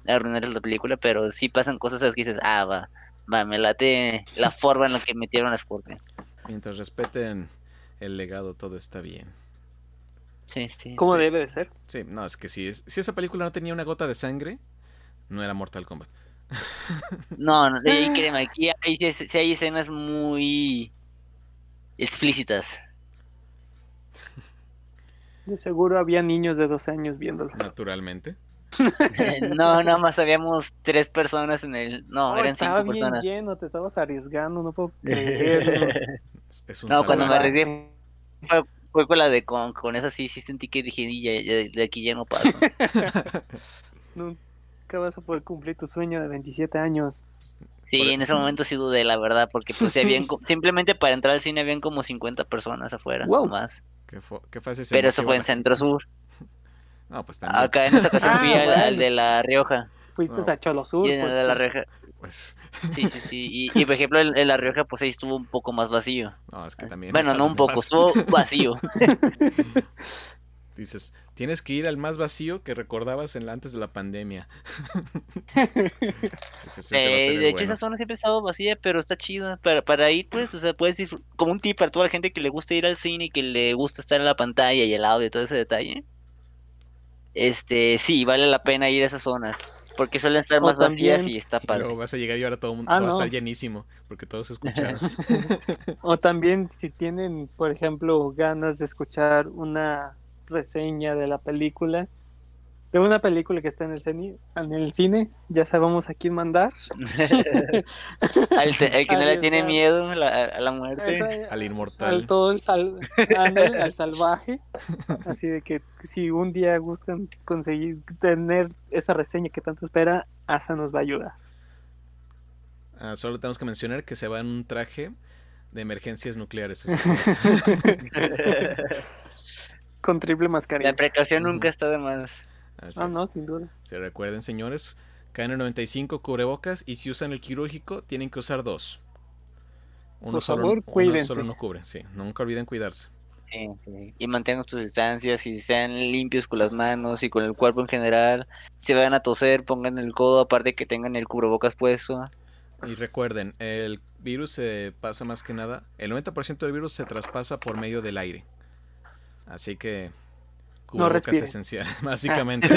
[SPEAKER 3] arruinar la película, pero sí pasan cosas que dices, ah, va, va, me late la forma en la que metieron a Scorpion.
[SPEAKER 1] Mientras respeten el legado, todo está bien.
[SPEAKER 3] Sí, sí.
[SPEAKER 2] ¿Cómo
[SPEAKER 1] Sí.
[SPEAKER 2] debe de ser?
[SPEAKER 1] Sí, no, es que si, es- si esa película no tenía una gota de sangre, no era Mortal Kombat.
[SPEAKER 3] No, no, y créeme, aquí hay, sí hay escenas muy explícitas.
[SPEAKER 2] De seguro había niños de 12 años viéndolo.
[SPEAKER 1] Naturalmente.
[SPEAKER 3] No, nada más habíamos tres personas en el... No,
[SPEAKER 2] Oh,
[SPEAKER 3] eran
[SPEAKER 2] estaba
[SPEAKER 3] cinco
[SPEAKER 2] bien
[SPEAKER 3] personas.
[SPEAKER 2] lleno, te estabas arriesgando, no puedo creerlo.
[SPEAKER 1] Es, es un
[SPEAKER 3] No, cuando me arriesgué fue, fue con la de con, con esa sí, sí sentí que dije, "Y ya, ya- de aquí ya no paso.
[SPEAKER 2] Nunca vas a poder cumplir tu sueño de 27 años.
[SPEAKER 3] Sí, en ese momento sí dudé, la verdad, porque pues habían, simplemente para entrar al cine habían como 50 personas afuera,
[SPEAKER 2] Wow.
[SPEAKER 3] o más.
[SPEAKER 1] ¿Qué, fue, qué fácil se
[SPEAKER 3] Pero eso fue
[SPEAKER 1] la
[SPEAKER 3] en Centro. Sur.
[SPEAKER 1] No, pues también.
[SPEAKER 3] Acá en esa ocasión
[SPEAKER 2] Ah,
[SPEAKER 3] fui al, de La Rioja.
[SPEAKER 2] Fuiste
[SPEAKER 1] No.
[SPEAKER 2] a Cholo Sur.
[SPEAKER 3] Y en el
[SPEAKER 2] pues,
[SPEAKER 3] de La
[SPEAKER 2] pues,
[SPEAKER 3] Rioja.
[SPEAKER 1] Pues.
[SPEAKER 3] Sí, sí, sí. Y, y por ejemplo, en, en La Rioja, pues ahí estuvo un poco más vacío.
[SPEAKER 1] No, es que también.
[SPEAKER 3] Bueno, no un poco,
[SPEAKER 1] más-
[SPEAKER 3] estuvo vacío.
[SPEAKER 1] Dices, tienes que ir al más vacío que recordabas en la, antes de la pandemia.
[SPEAKER 3] Eh, de hecho,
[SPEAKER 1] bueno.
[SPEAKER 3] esa zona siempre ha estado vacía, pero está chido. Para, para ir, pues, o sea, puedes como un tip para toda la gente que le gusta ir al cine y que le gusta estar en la pantalla y el audio y todo ese detalle. Este, sí, vale la pena ir a esa zona. Porque suelen estar
[SPEAKER 2] O
[SPEAKER 3] más vacías
[SPEAKER 2] también-
[SPEAKER 3] y está
[SPEAKER 1] Y
[SPEAKER 3] padre.
[SPEAKER 1] luego vas a llegar y ahora todo el mundo
[SPEAKER 2] Ah,
[SPEAKER 1] va a
[SPEAKER 2] no.
[SPEAKER 1] estar llenísimo, porque todos escucharon.
[SPEAKER 2] O también si tienen, por ejemplo, ganas de escuchar una reseña de la película, de una película que está en el cine, en el cine ya sabemos a quién mandar.
[SPEAKER 3] Al, te- el que no le tiene miedo a la, a la muerte.
[SPEAKER 2] Esa-
[SPEAKER 1] Al inmortal.
[SPEAKER 2] al todo el sal, ándale, al salvaje. Así de que si un día gustan conseguir tener esa reseña que tanto espera, Asa nos va a ayudar.
[SPEAKER 1] Ah, solo tenemos que mencionar que se va en un traje de emergencias nucleares.
[SPEAKER 2] Con triple
[SPEAKER 3] La
[SPEAKER 2] mascarilla.
[SPEAKER 3] precaución nunca está de más.
[SPEAKER 1] Así
[SPEAKER 2] Ah,
[SPEAKER 1] es.
[SPEAKER 2] no, sin duda.
[SPEAKER 1] Se recuerden, señores, KN95 cubrebocas y si usan el quirúrgico tienen que usar dos. Uno
[SPEAKER 2] Por
[SPEAKER 1] solo,
[SPEAKER 2] favor,
[SPEAKER 1] uno
[SPEAKER 2] cuídense.
[SPEAKER 1] solo no cubre, sí. Nunca olviden cuidarse.
[SPEAKER 3] Sí, sí. Y mantengan sus distancias y sean limpios con las manos y con el cuerpo en general. Si van a toser, pongan el codo, aparte que tengan el cubrebocas puesto.
[SPEAKER 1] Y recuerden, el virus se pasa más que nada, el 90% del virus se traspasa por medio del aire. Así que cubrebocas
[SPEAKER 2] respiren.
[SPEAKER 1] esencial, básicamente.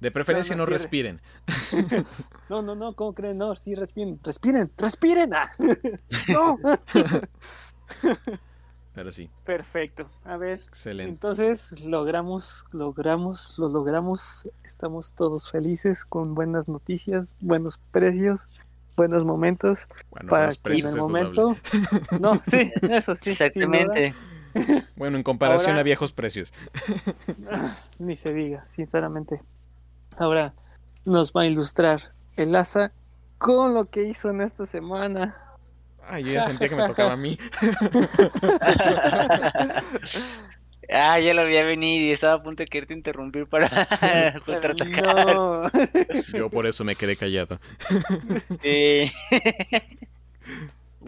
[SPEAKER 1] De preferencia
[SPEAKER 2] No,
[SPEAKER 1] no,
[SPEAKER 2] no
[SPEAKER 1] respiren.
[SPEAKER 2] No, no, no, ¿cómo creen? No, sí, respiren, respiren, respiren. Ah. No.
[SPEAKER 1] Pero sí,
[SPEAKER 2] Perfecto. A ver,
[SPEAKER 1] excelente.
[SPEAKER 2] entonces logramos, logramos, lo logramos. Estamos todos felices con buenas noticias, buenos precios, buenos momentos.
[SPEAKER 1] Bueno,
[SPEAKER 2] para que en el
[SPEAKER 1] doble.
[SPEAKER 2] momento. No, sí, eso sí.
[SPEAKER 3] Exactamente.
[SPEAKER 1] Bueno, en comparación
[SPEAKER 2] Ahora-
[SPEAKER 1] a viejos precios.
[SPEAKER 2] ni se diga, sinceramente. Ahora nos va a ilustrar el asa con lo que hizo en esta semana.
[SPEAKER 1] Ay, yo ya sentía que me tocaba a mí.
[SPEAKER 3] ah, ya lo vi a venir y estaba a punto de quererte interrumpir para contraatacar.
[SPEAKER 2] No.
[SPEAKER 1] Yo por eso me quedé callado.
[SPEAKER 3] Sí.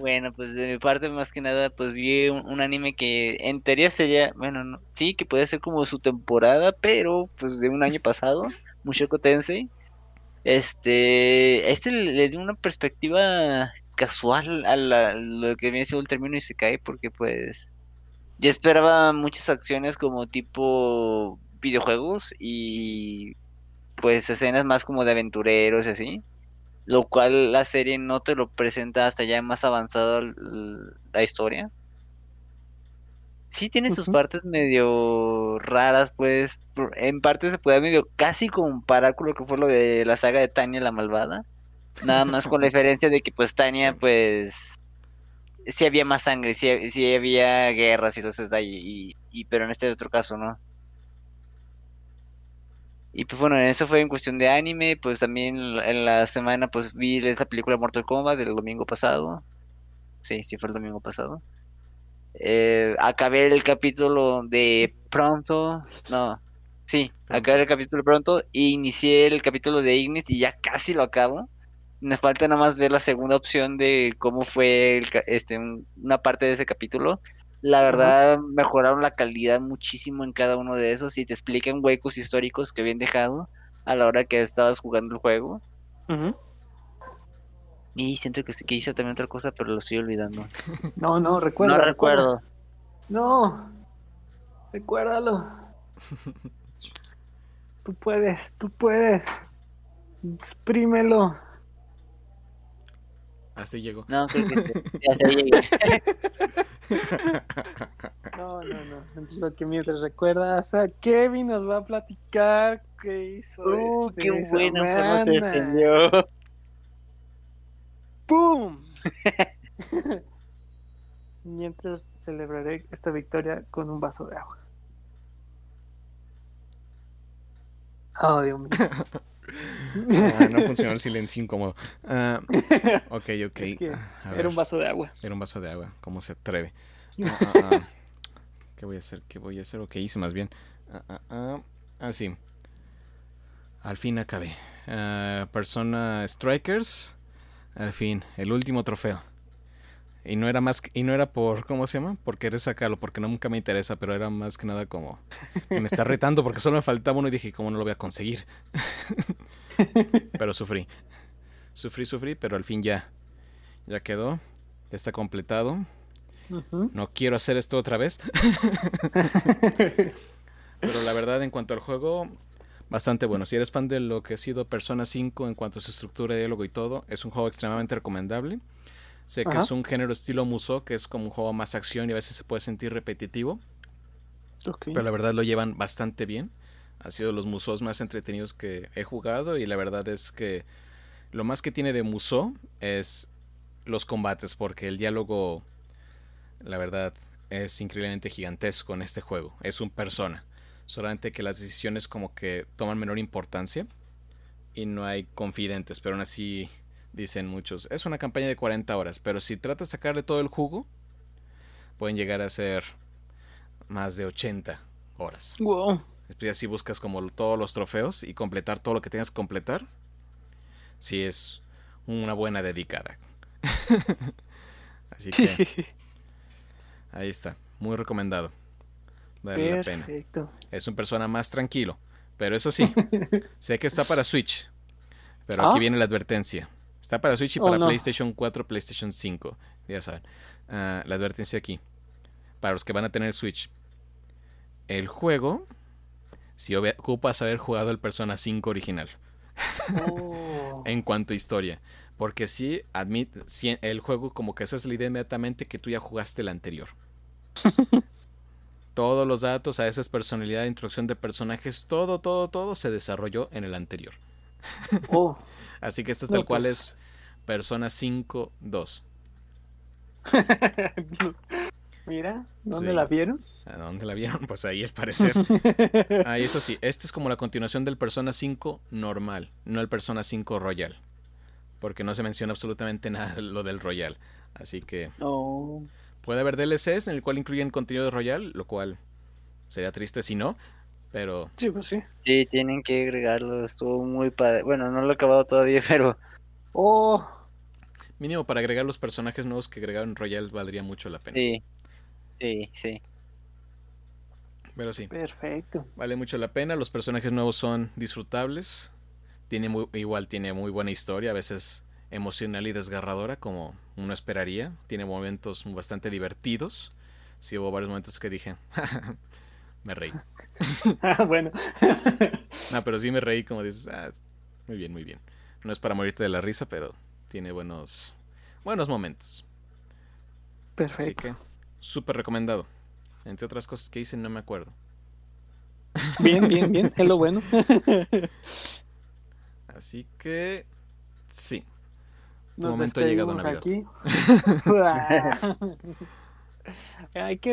[SPEAKER 3] Bueno, pues de mi parte más que nada pues vi un, un anime que en teoría sería, bueno, no, sí, que puede ser como su temporada, pero pues de un año pasado, Mushoku Tensei. Este, este le, le dio una perspectiva casual a la- lo que viene siendo el término y se cae porque pues yo esperaba muchas acciones como tipo videojuegos y pues escenas más como de aventureros y así lo cual la serie no te lo presenta hasta ya más avanzado la historia. Sí tiene sus partes medio raras, pues en parte se puede medio casi comparar con lo que fue lo de la saga de Tania la malvada. Nada más con la diferencia de que pues Tania pues sí había más sangre, sí, sí había guerras y todo detalle, y, y pero en este otro caso no. Y pues bueno, eso fue en cuestión de anime, pues también en la- semana pues vi esa película Mortal Kombat del domingo pasado. Sí, sí fue el domingo pasado. Eh, acabé el capítulo de pronto, no, sí, acabé el capítulo pronto e inicié el capítulo de Ignis y ya casi lo acabo. Me falta nada más ver la segunda opción de cómo fue el este, un- una parte de ese capítulo. La verdad, mejoraron la calidad muchísimo en cada uno de esos y te explican huecos históricos que habían dejado a la hora que estabas jugando el juego. Y siento que, que hice también otra cosa, pero lo estoy olvidando.
[SPEAKER 2] No, no, recuerda.
[SPEAKER 3] no recuerdo.
[SPEAKER 2] No. Recuérdalo. Tú puedes, tú puedes. Exprímelo.
[SPEAKER 1] Así llegó.
[SPEAKER 3] No, sí. Ya sé, llegué.
[SPEAKER 2] No, no, no. Lo que mientras recuerdas a Kevin nos va a platicar qué hizo.
[SPEAKER 3] Uh,
[SPEAKER 2] este
[SPEAKER 3] qué bueno cómo se
[SPEAKER 2] semana.
[SPEAKER 3] defendió.
[SPEAKER 2] ¡Pum! Mientras celebraré esta victoria con un vaso de agua. Oh, Dios mío.
[SPEAKER 1] Ah, no funcionó el silencio incómodo. Ah, ok, ok.
[SPEAKER 2] Es que
[SPEAKER 1] A
[SPEAKER 2] Era un vaso de agua.
[SPEAKER 1] era un vaso de agua. ¿Cómo se atreve? Ah. ¿Qué voy a hacer? ¿Qué voy a hacer? ¿O qué hice más bien? Ah, sí. Al fin acabé. Persona Strikers. Al fin, el último trofeo. Y no era más que- y no era por ¿cómo se llama? Por querer sacarlo, porque nunca me interesa, pero era más que nada como me está retando porque solo me faltaba uno y dije, ¿cómo no lo voy a conseguir? pero sufrí. Sufrí, sufrí, pero al fin ya ya quedó. Ya está completado. No quiero hacer esto otra vez. Pero la verdad, en cuanto al juego, bastante bueno. Si eres fan de lo que ha sido Persona 5 en cuanto a su estructura, diálogo y todo, es un juego extremadamente recomendable. Sé que es un género estilo Musou, que es como un juego más acción y a veces se puede sentir repetitivo, pero la verdad lo llevan bastante bien. Ha sido los Musous más entretenidos que he jugado y la verdad es que lo más que tiene de Musou es los combates, porque el diálogo, la verdad, es increíblemente gigantesco en este juego. Es un persona. Solamente que las decisiones como que toman menor importancia y no hay confidentes, pero aún así dicen muchos. Es una campaña de 40 horas, pero si tratas de sacarle todo el jugo, pueden llegar a ser más de 80 horas.
[SPEAKER 2] Wow.
[SPEAKER 1] Después así buscas como todos los trofeos y completar todo lo que tengas que completar. Si es una buena dedicada. así que ahí está. Muy recomendado. Vale la pena. Es un persona más tranquilo. Pero eso sí, sé que está para Switch. Pero aquí
[SPEAKER 2] Ah.
[SPEAKER 1] viene la advertencia. Está para Switch y
[SPEAKER 2] Oh,
[SPEAKER 1] para
[SPEAKER 2] no.
[SPEAKER 1] PlayStation 4, PlayStation 5. Ya saben. Ah, la advertencia aquí. Para los que van a tener Switch. El juego, si ocupas haber jugado el Persona 5 original.
[SPEAKER 2] Oh.
[SPEAKER 1] En cuanto a historia. Porque sí, admite, sí, el juego como que esa es la idea inmediatamente que tú ya jugaste el anterior. Todos los datos, a esas personalidades, introducción de personajes, todo, todo, todo se desarrolló en el anterior.
[SPEAKER 2] Oh.
[SPEAKER 1] Así que esta es
[SPEAKER 2] No,
[SPEAKER 1] tal cual es Persona 5 2.
[SPEAKER 2] Mira, ¿dónde
[SPEAKER 1] Sí.
[SPEAKER 2] la vieron?
[SPEAKER 1] ¿A dónde la vieron? Pues ahí al parecer. Ah, y eso sí, este es como la continuación del Persona 5 normal, no el Persona 5 Royal. Porque no se menciona absolutamente nada de lo del Royal. Así que
[SPEAKER 2] Oh.
[SPEAKER 1] puede haber DLCs en el cual incluyen contenido de Royal, lo cual sería triste si no. Pero
[SPEAKER 2] Sí, pues sí.
[SPEAKER 3] Sí, tienen que agregarlo, estuvo muy padre. Bueno, no lo he acabado todavía, pero
[SPEAKER 2] Oh.
[SPEAKER 1] mínimo para agregar los personajes nuevos que agregaron Royal valdría mucho la pena.
[SPEAKER 3] sí, sí, sí.
[SPEAKER 1] Pero sí,
[SPEAKER 2] Perfecto.
[SPEAKER 1] vale mucho la pena. Los personajes nuevos son disfrutables. Tiene muy, igual tiene muy buena historia, a veces emocional y desgarradora, como uno esperaría. Tiene momentos bastante divertidos. Sí, hubo varios momentos que dije, me reí.
[SPEAKER 2] Ah, bueno.
[SPEAKER 1] No, pero sí me reí como dices, ah, muy bien, muy bien. No es para morirte de la risa, pero tiene buenos, buenos momentos. Así
[SPEAKER 2] Perfecto.
[SPEAKER 1] que, súper recomendado. Entre otras cosas que hice, no me acuerdo.
[SPEAKER 2] Bien, bien, bien. Es lo bueno.
[SPEAKER 1] Así que, sí. Tu
[SPEAKER 2] Nos
[SPEAKER 1] momento ha llegado, Navidad.
[SPEAKER 2] aquí.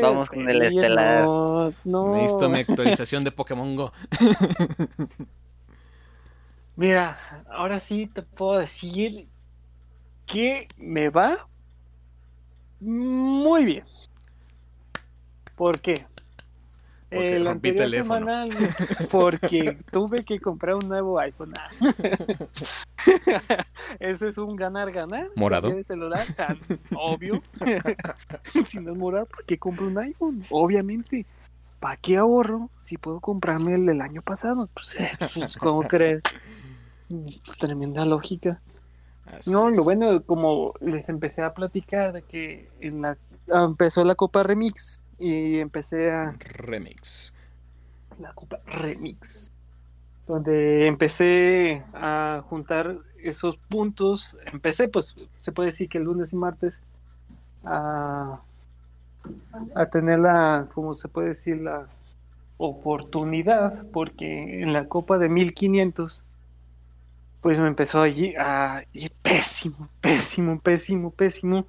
[SPEAKER 3] Vamos con el estelar.
[SPEAKER 2] No.
[SPEAKER 1] Necesito mi actualización de Pokémon Go.
[SPEAKER 2] Mira, ahora sí te puedo decir que me va muy bien. ¿Por qué?
[SPEAKER 1] Porque
[SPEAKER 2] el
[SPEAKER 1] rompí teléfono.
[SPEAKER 2] semanal, porque tuve que comprar un nuevo iPhone. Ese es un ganar-ganar.
[SPEAKER 1] ¿Morado?
[SPEAKER 2] De celular, tan obvio. si no es morado, ¿por qué compro un iPhone? Obviamente. ¿Para qué ahorro si puedo comprarme el del año pasado? Pues, eh, pues, ¿cómo crees? Tremenda lógica.
[SPEAKER 1] Así
[SPEAKER 2] No,
[SPEAKER 1] es.
[SPEAKER 2] lo bueno, como les empecé a platicar de que en la, empezó la Copa Remix y empecé a
[SPEAKER 1] Remix.
[SPEAKER 2] la Copa Remix, donde empecé a juntar esos puntos. Empecé, pues, se puede decir que el lunes y martes a, a tener la, como se puede decir, la oportunidad, porque en la Copa de 1500 pues me empezó allí a ir pésimo, pésimo, pésimo, pésimo.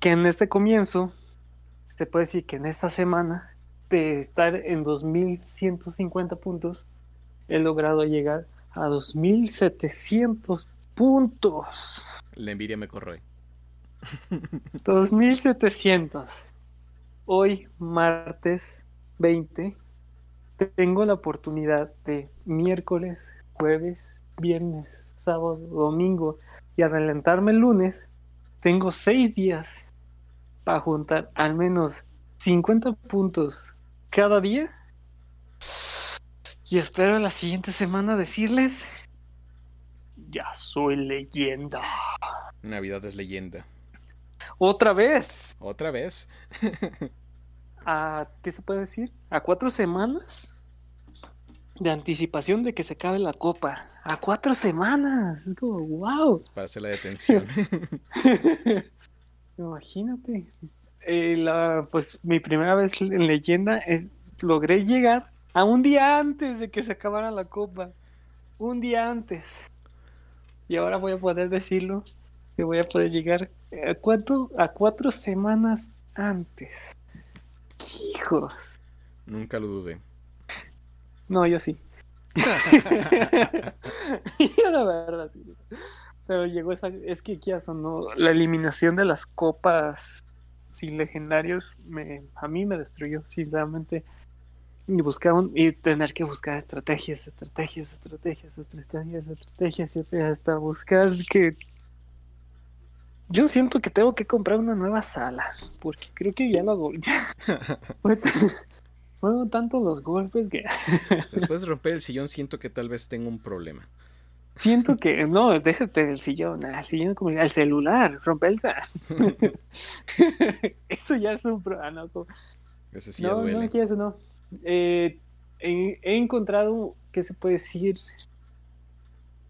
[SPEAKER 2] Que en este comienzo, se puede decir que en esta semana, de estar en 2150 puntos, he logrado llegar a 2700 puntos.
[SPEAKER 1] La envidia me corroe.
[SPEAKER 2] 2700. Hoy, martes 20, tengo la oportunidad de miércoles, jueves, viernes, sábado, domingo y adelantarme el lunes, tengo seis días para juntar al menos 50 puntos cada día. Y espero la siguiente semana decirles, ya soy leyenda.
[SPEAKER 1] Navidad es leyenda.
[SPEAKER 2] Otra vez.
[SPEAKER 1] ¿Otra vez?
[SPEAKER 2] ¿A qué se puede decir? ¿A cuatro semanas? De anticipación de que se acabe la copa. A cuatro semanas. Es como, wow.
[SPEAKER 1] para hacer la detención.
[SPEAKER 2] Imagínate. Eh, la, pues mi primera vez en leyenda eh, logré llegar a un día antes de que se acabara la copa. Un día antes. Y ahora voy a poder decirlo. Que voy a poder llegar a cuatro, a cuatro semanas antes. Hijos.
[SPEAKER 1] Nunca lo dudé.
[SPEAKER 2] No, yo sí. la verdad, sí. Pero llegó esa. Es que ya sonó. La eliminación de las copas sin legendarios me, a mí me destruyó, sinceramente. Y buscar y tener que buscar estrategias, estrategias, estrategias, estrategias, estrategias, hasta buscar que yo siento que tengo que comprar una nueva sala, porque creo que ya lo hago. Fueron tantos los golpes que...
[SPEAKER 1] Después de romper el sillón siento que tal vez tengo un problema.
[SPEAKER 2] Siento que, no, déjate el sillón, el sillón como el celular, romper el Eso ya es un problema. No,
[SPEAKER 1] Ese sí no, duele.
[SPEAKER 2] no, eso no. Eh, he, he encontrado, ¿qué se puede decir?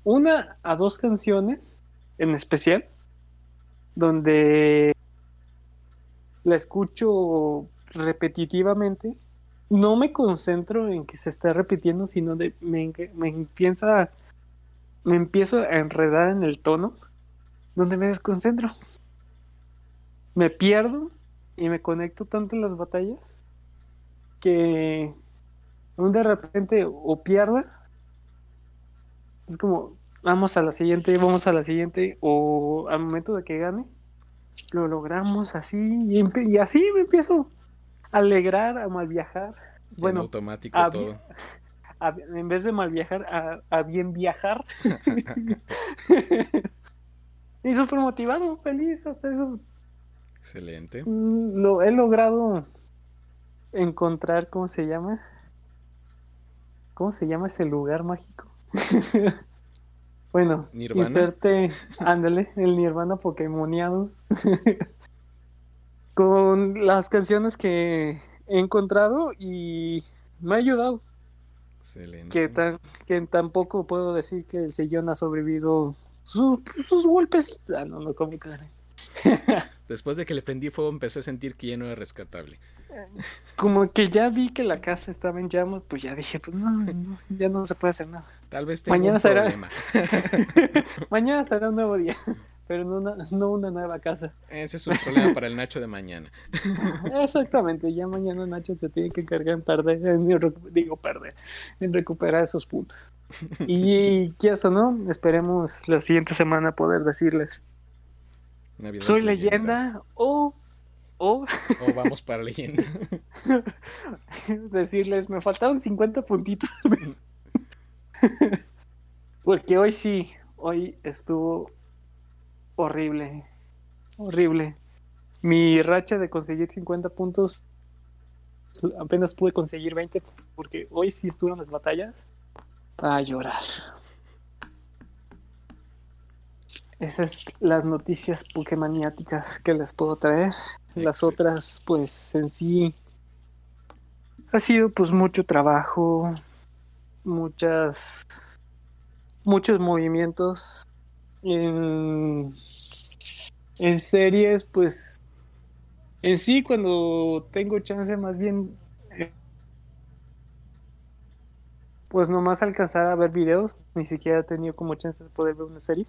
[SPEAKER 2] Una a dos canciones en especial, donde la escucho repetitivamente no me concentro en que se esté repitiendo, sino de me, me empieza me empiezo a enredar en el tono donde me desconcentro. Me pierdo y me conecto tanto en las batallas que de repente o pierda es como vamos a la siguiente, vamos a la siguiente o al momento de que gane lo logramos así y, y así me empiezo alegrar, a mal viajar. Bueno,
[SPEAKER 1] automático todo.
[SPEAKER 2] En vez de mal viajar, a, bien viajar. y súper motivado, feliz, hasta eso.
[SPEAKER 1] Excelente.
[SPEAKER 2] Mm, lo he logrado encontrar, ¿cómo se llama? ¿Cómo se llama ese lugar mágico? bueno,
[SPEAKER 1] ¿Nirvana?
[SPEAKER 2] inserte, ándale, el Nirvana Pokémoniado. con las canciones que he encontrado y me ha ayudado.
[SPEAKER 1] Excelente.
[SPEAKER 2] Que, tan, que tampoco puedo decir que el sillón ha sobrevivido sus golpes. Ah, no, no, como cara.
[SPEAKER 1] Después de que le prendí fuego empecé a sentir que ya no era rescatable.
[SPEAKER 2] Como que ya vi que la casa estaba en llamas, pues ya dije, pues no, ya no se puede hacer nada.
[SPEAKER 1] Tal vez tenga
[SPEAKER 2] Mañana
[SPEAKER 1] un
[SPEAKER 2] será...
[SPEAKER 1] problema.
[SPEAKER 2] Mañana será un nuevo día pero no una, no una nueva casa.
[SPEAKER 1] Ese es un problema para el Nacho de mañana.
[SPEAKER 2] Exactamente, ya mañana Nacho se tiene que encargar en perder, en, digo perder, en recuperar esos puntos. Y qué eso, ¿no? Esperemos la siguiente semana poder decirles. Soy leyenda, o, o...
[SPEAKER 1] o vamos para leyenda.
[SPEAKER 2] decirles, me faltaron 50 puntitos. Porque hoy sí, hoy estuvo horrible, horrible. Mi racha de conseguir 50 puntos, apenas pude conseguir 20 porque hoy sí estuvieron las batallas a llorar. Esas las noticias pokemaniáticas que les puedo traer. Las otras, pues en sí, ha sido pues mucho trabajo, muchas, muchos movimientos en en series, pues en sí cuando tengo chance más bien eh, pues nomás alcanzar a ver videos, ni siquiera he tenido como chance de poder ver una serie.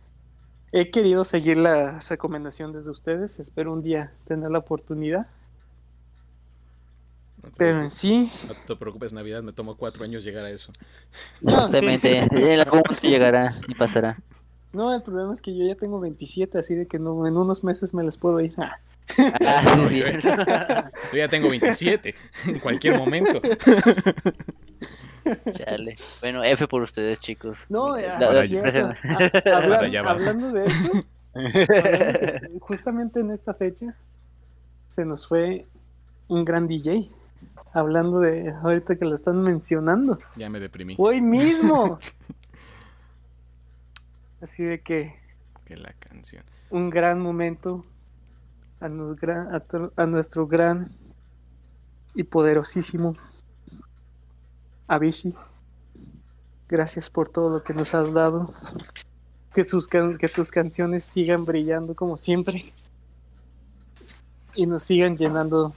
[SPEAKER 2] He querido seguir la recomendación desde ustedes, espero un día tener la oportunidad. Pero en sí...
[SPEAKER 1] No te preocupes, Navidad, me tomo cuatro años llegar a eso.
[SPEAKER 3] Exactamente, en algún momento llegará y pasará.
[SPEAKER 2] No, el problema es que yo ya tengo 27, así de que no, en unos meses me les puedo ir. Ah.
[SPEAKER 1] Ah, yo, ya tengo 27, en cualquier momento.
[SPEAKER 3] Chale. Bueno, F por ustedes, chicos.
[SPEAKER 2] No,
[SPEAKER 3] La-
[SPEAKER 2] es
[SPEAKER 1] ya-
[SPEAKER 2] cierto. Ah, hablando de eso, hablando justamente en esta fecha se nos fue un gran DJ. Hablando de ahorita que lo están mencionando.
[SPEAKER 1] Ya me deprimí.
[SPEAKER 2] Hoy mismo. Así de que
[SPEAKER 1] Que la canción.
[SPEAKER 2] un gran momento a, nos- a nuestro gran y poderosísimo Avicii. Gracias por todo lo que nos has dado. Que, sus can- que tus canciones sigan brillando como siempre. Y nos sigan llenando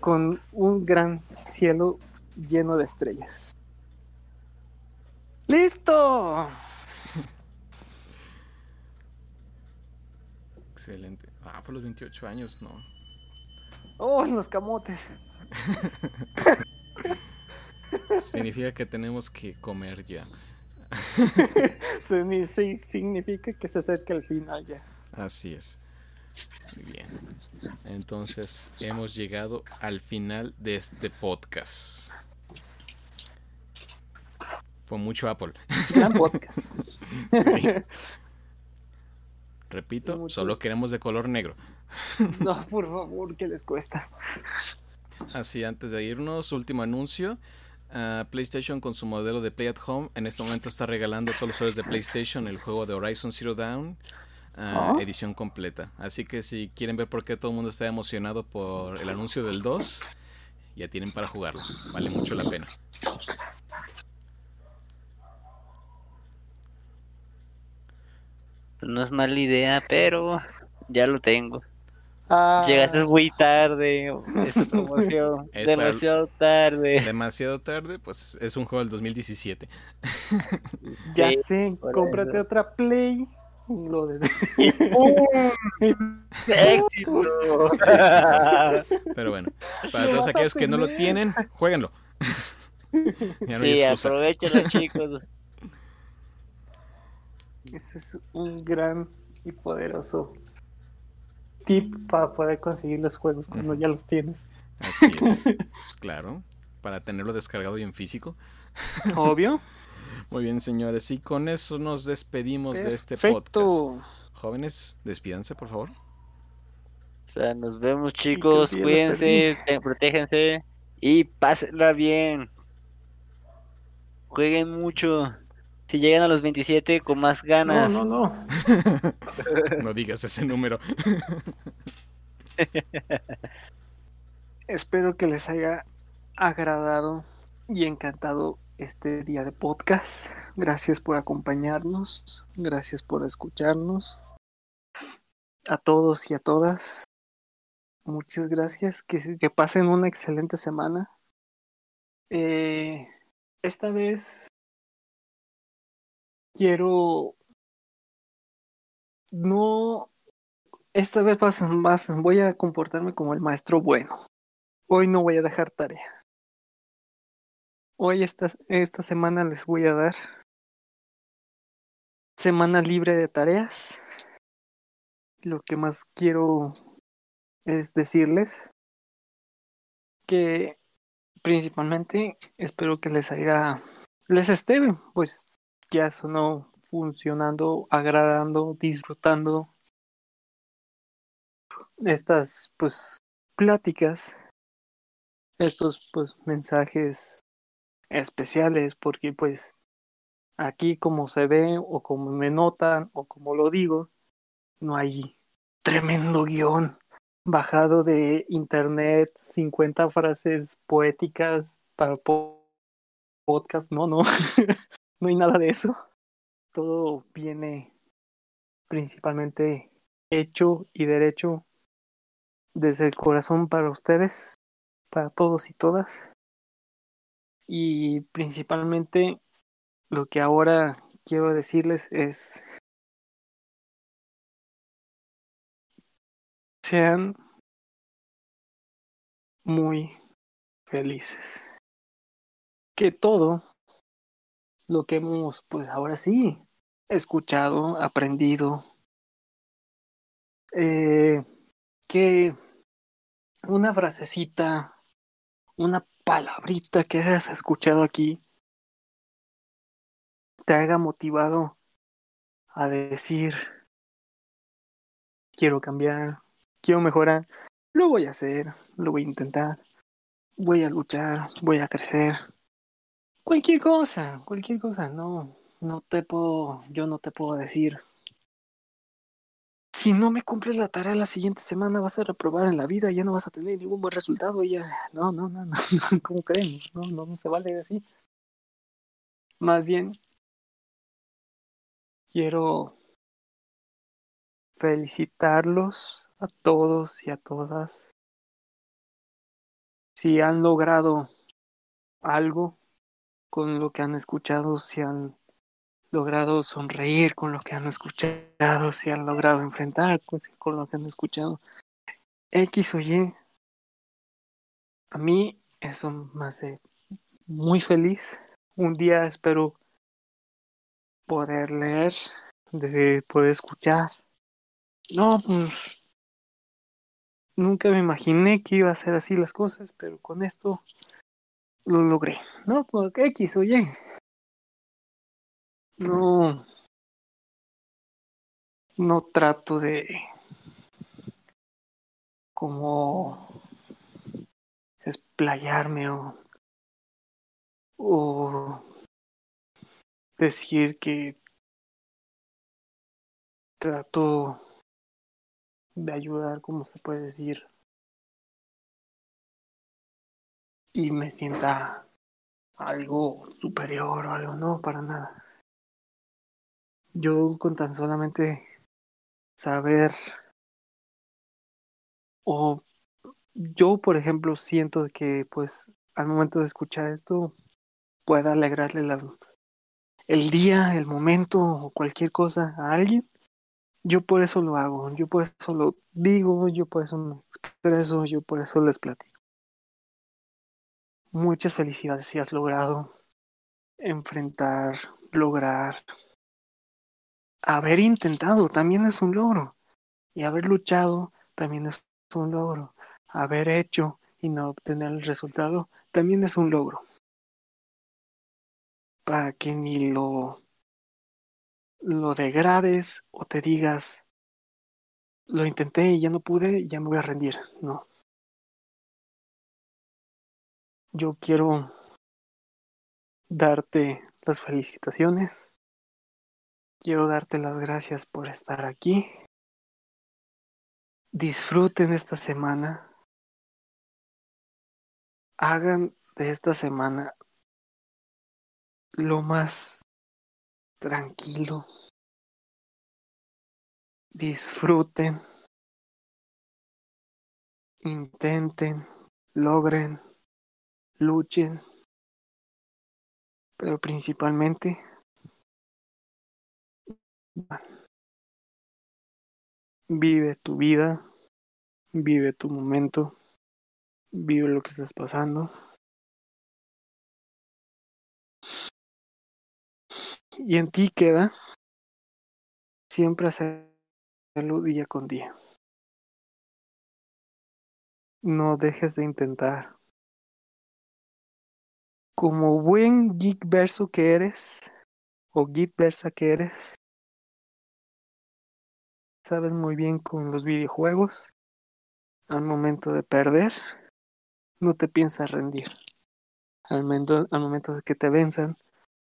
[SPEAKER 2] con un gran cielo lleno de estrellas. ¡Listo!
[SPEAKER 1] Excelente. Ah, por los 28 años, no.
[SPEAKER 2] ¡Oh, los camotes!
[SPEAKER 1] Significa que tenemos que comer ya.
[SPEAKER 2] Sí, significa que se acerca el final ya.
[SPEAKER 1] Así es. Bien. Entonces, hemos llegado al final de este podcast. Fue mucho Apple.
[SPEAKER 2] Gran podcast.
[SPEAKER 1] Sí. Repito,
[SPEAKER 2] Mucho.
[SPEAKER 1] solo queremos de color negro.
[SPEAKER 2] No, por favor, que les cuesta.
[SPEAKER 1] Así, antes de irnos, último anuncio. Ah, PlayStation con su modelo de Play at Home en este momento está regalando a todos los usuarios de PlayStation el juego de Horizon Zero Dawn, ah,
[SPEAKER 2] Ah.
[SPEAKER 1] edición completa. Así que si quieren ver por qué todo el mundo está emocionado por el anuncio del 2, ya tienen para jugarlo. Vale mucho la pena.
[SPEAKER 3] No es mala idea, pero ya lo tengo.
[SPEAKER 2] Ah,
[SPEAKER 3] Llegaste muy tarde. Promoción.
[SPEAKER 1] Es para-
[SPEAKER 3] demasiado tarde.
[SPEAKER 1] Demasiado tarde, pues es un juego del 2017.
[SPEAKER 2] ya
[SPEAKER 3] Sí,
[SPEAKER 2] sé, cómprate
[SPEAKER 3] eso.
[SPEAKER 2] otra Play. Lo de-
[SPEAKER 3] ¡Éxito!
[SPEAKER 1] Pero bueno, para todos aquellos que no lo tienen, jueguenlo. ya no hay
[SPEAKER 3] sí, aprovechenlo, chicos.
[SPEAKER 2] Ese es un gran y poderoso tip para poder conseguir los juegos cuando ya los tienes.
[SPEAKER 1] Así es. Pues claro, para tenerlo descargado y en físico.
[SPEAKER 2] Obvio.
[SPEAKER 1] Muy bien, señores, y con eso nos despedimos de este podcast.
[SPEAKER 2] Perfecto.
[SPEAKER 1] Jóvenes, despídanse, por favor.
[SPEAKER 3] O sea, nos vemos, chicos. Cuídense, protéjense y pásenla bien. Jueguen mucho. Si llegan a los 27 con más
[SPEAKER 2] No,
[SPEAKER 3] ganas.
[SPEAKER 2] no, no.
[SPEAKER 1] No digas ese número.
[SPEAKER 2] Espero que les haya agradado y encantado este día de podcast. Gracias por acompañarnos. Gracias por escucharnos. A todos y a todas. Muchas gracias. Que, que pasen una excelente semana. Eh, esta vez quiero no esta vez vas- voy a comportarme como el maestro bueno. Hoy no voy a dejar tarea. Hoy esta, esta semana les voy a dar semana libre de tareas. Lo que más quiero es decirles que principalmente espero que les haya les esté pues ya sonó funcionando, agradando, disfrutando estas pues pláticas, estos pues mensajes especiales porque pues aquí como se ve o como me notan o como lo digo, no hay tremendo guion bajado de internet, 50 frases poéticas para po- podcast, no, no, no hay nada de eso. Todo viene principalmente hecho y derecho desde el corazón para ustedes, para todos y todas. Y principalmente lo que ahora quiero decirles es sean muy felices. Que todo lo que hemos, pues ahora sí, escuchado, aprendido, eh, que una frasecita, una palabrita que hayas escuchado aquí te haya motivado a decir, quiero cambiar, quiero mejorar, lo voy a hacer, lo voy a intentar, voy a luchar, voy a crecer. Cualquier cosa, cualquier cosa, no, no te puedo, yo no te puedo decir. Si no me cumples la tarea la siguiente semana vas a reprobar en la vida, ya no vas a tener ningún buen resultado ya, no, no, no, no, ¿cómo creen? No, no, no se vale así. Más bien, quiero felicitarlos a todos y a todas. Si han logrado algo con lo que han escuchado, si han logrado sonreír con lo que han escuchado, si han logrado enfrentar con, lo que han escuchado. X o Y, a mí eso me hace muy feliz. Un día espero poder leer, de poder escuchar. No, pues nunca me imaginé que iba a ser así las cosas, pero con esto lo logré. No, pues X, oye. No. No trato de como explayarme o, o decir que trato de ayudar, como se puede decir, y me sienta algo superior o algo, no, para nada. Yo con tan solamente saber o yo, por ejemplo, siento que pues al momento de escuchar esto pueda alegrarle la, el día, el momento o cualquier cosa a alguien, yo por eso lo hago, yo por eso lo digo, yo por eso me expreso, yo por eso les platico. Muchas felicidades si has logrado enfrentar, lograr, haber intentado también es un logro y haber luchado también es un logro, haber hecho y no obtener el resultado también es un logro para que ni lo, lo degrades o te digas, lo intenté y ya no pude, ya me voy a rendir. No. Yo quiero darte las felicitaciones. Quiero darte las gracias por estar aquí. Disfruten esta semana. Hagan de esta semana lo más tranquilo. Disfruten, intenten, logren, luchen, pero principalmente vive tu vida, vive tu momento, vive lo que estás pasando. y en ti queda siempre hacerlo día con día. No dejes de intentar. Como buen geek verso que eres, o geek versa que eres, sabes muy bien con los videojuegos, al momento de perder, no te piensas rendir. Al momento, al momento de que te venzan,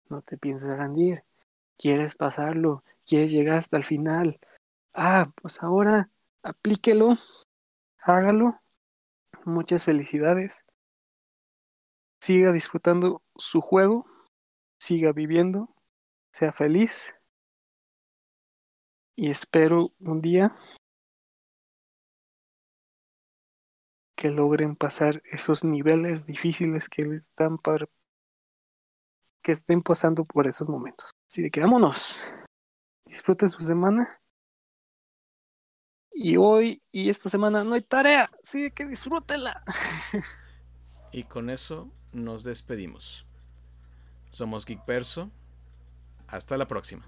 [SPEAKER 2] no te pienses rendir. ¿Quieres pasarlo? ¿Quieres llegar hasta el final? Ah, pues ahora aplíquelo, hágalo. Muchas felicidades. Siga disfrutando su juego, siga viviendo, sea feliz. Y espero un día que logren pasar esos niveles difíciles que están que estén pasando por esos momentos. Así de que vámonos. Disfruten su semana. Y hoy y esta semana no hay tarea, así que disfrútenla.
[SPEAKER 1] y con eso nos despedimos. Somos Geek Perso. Hasta la próxima.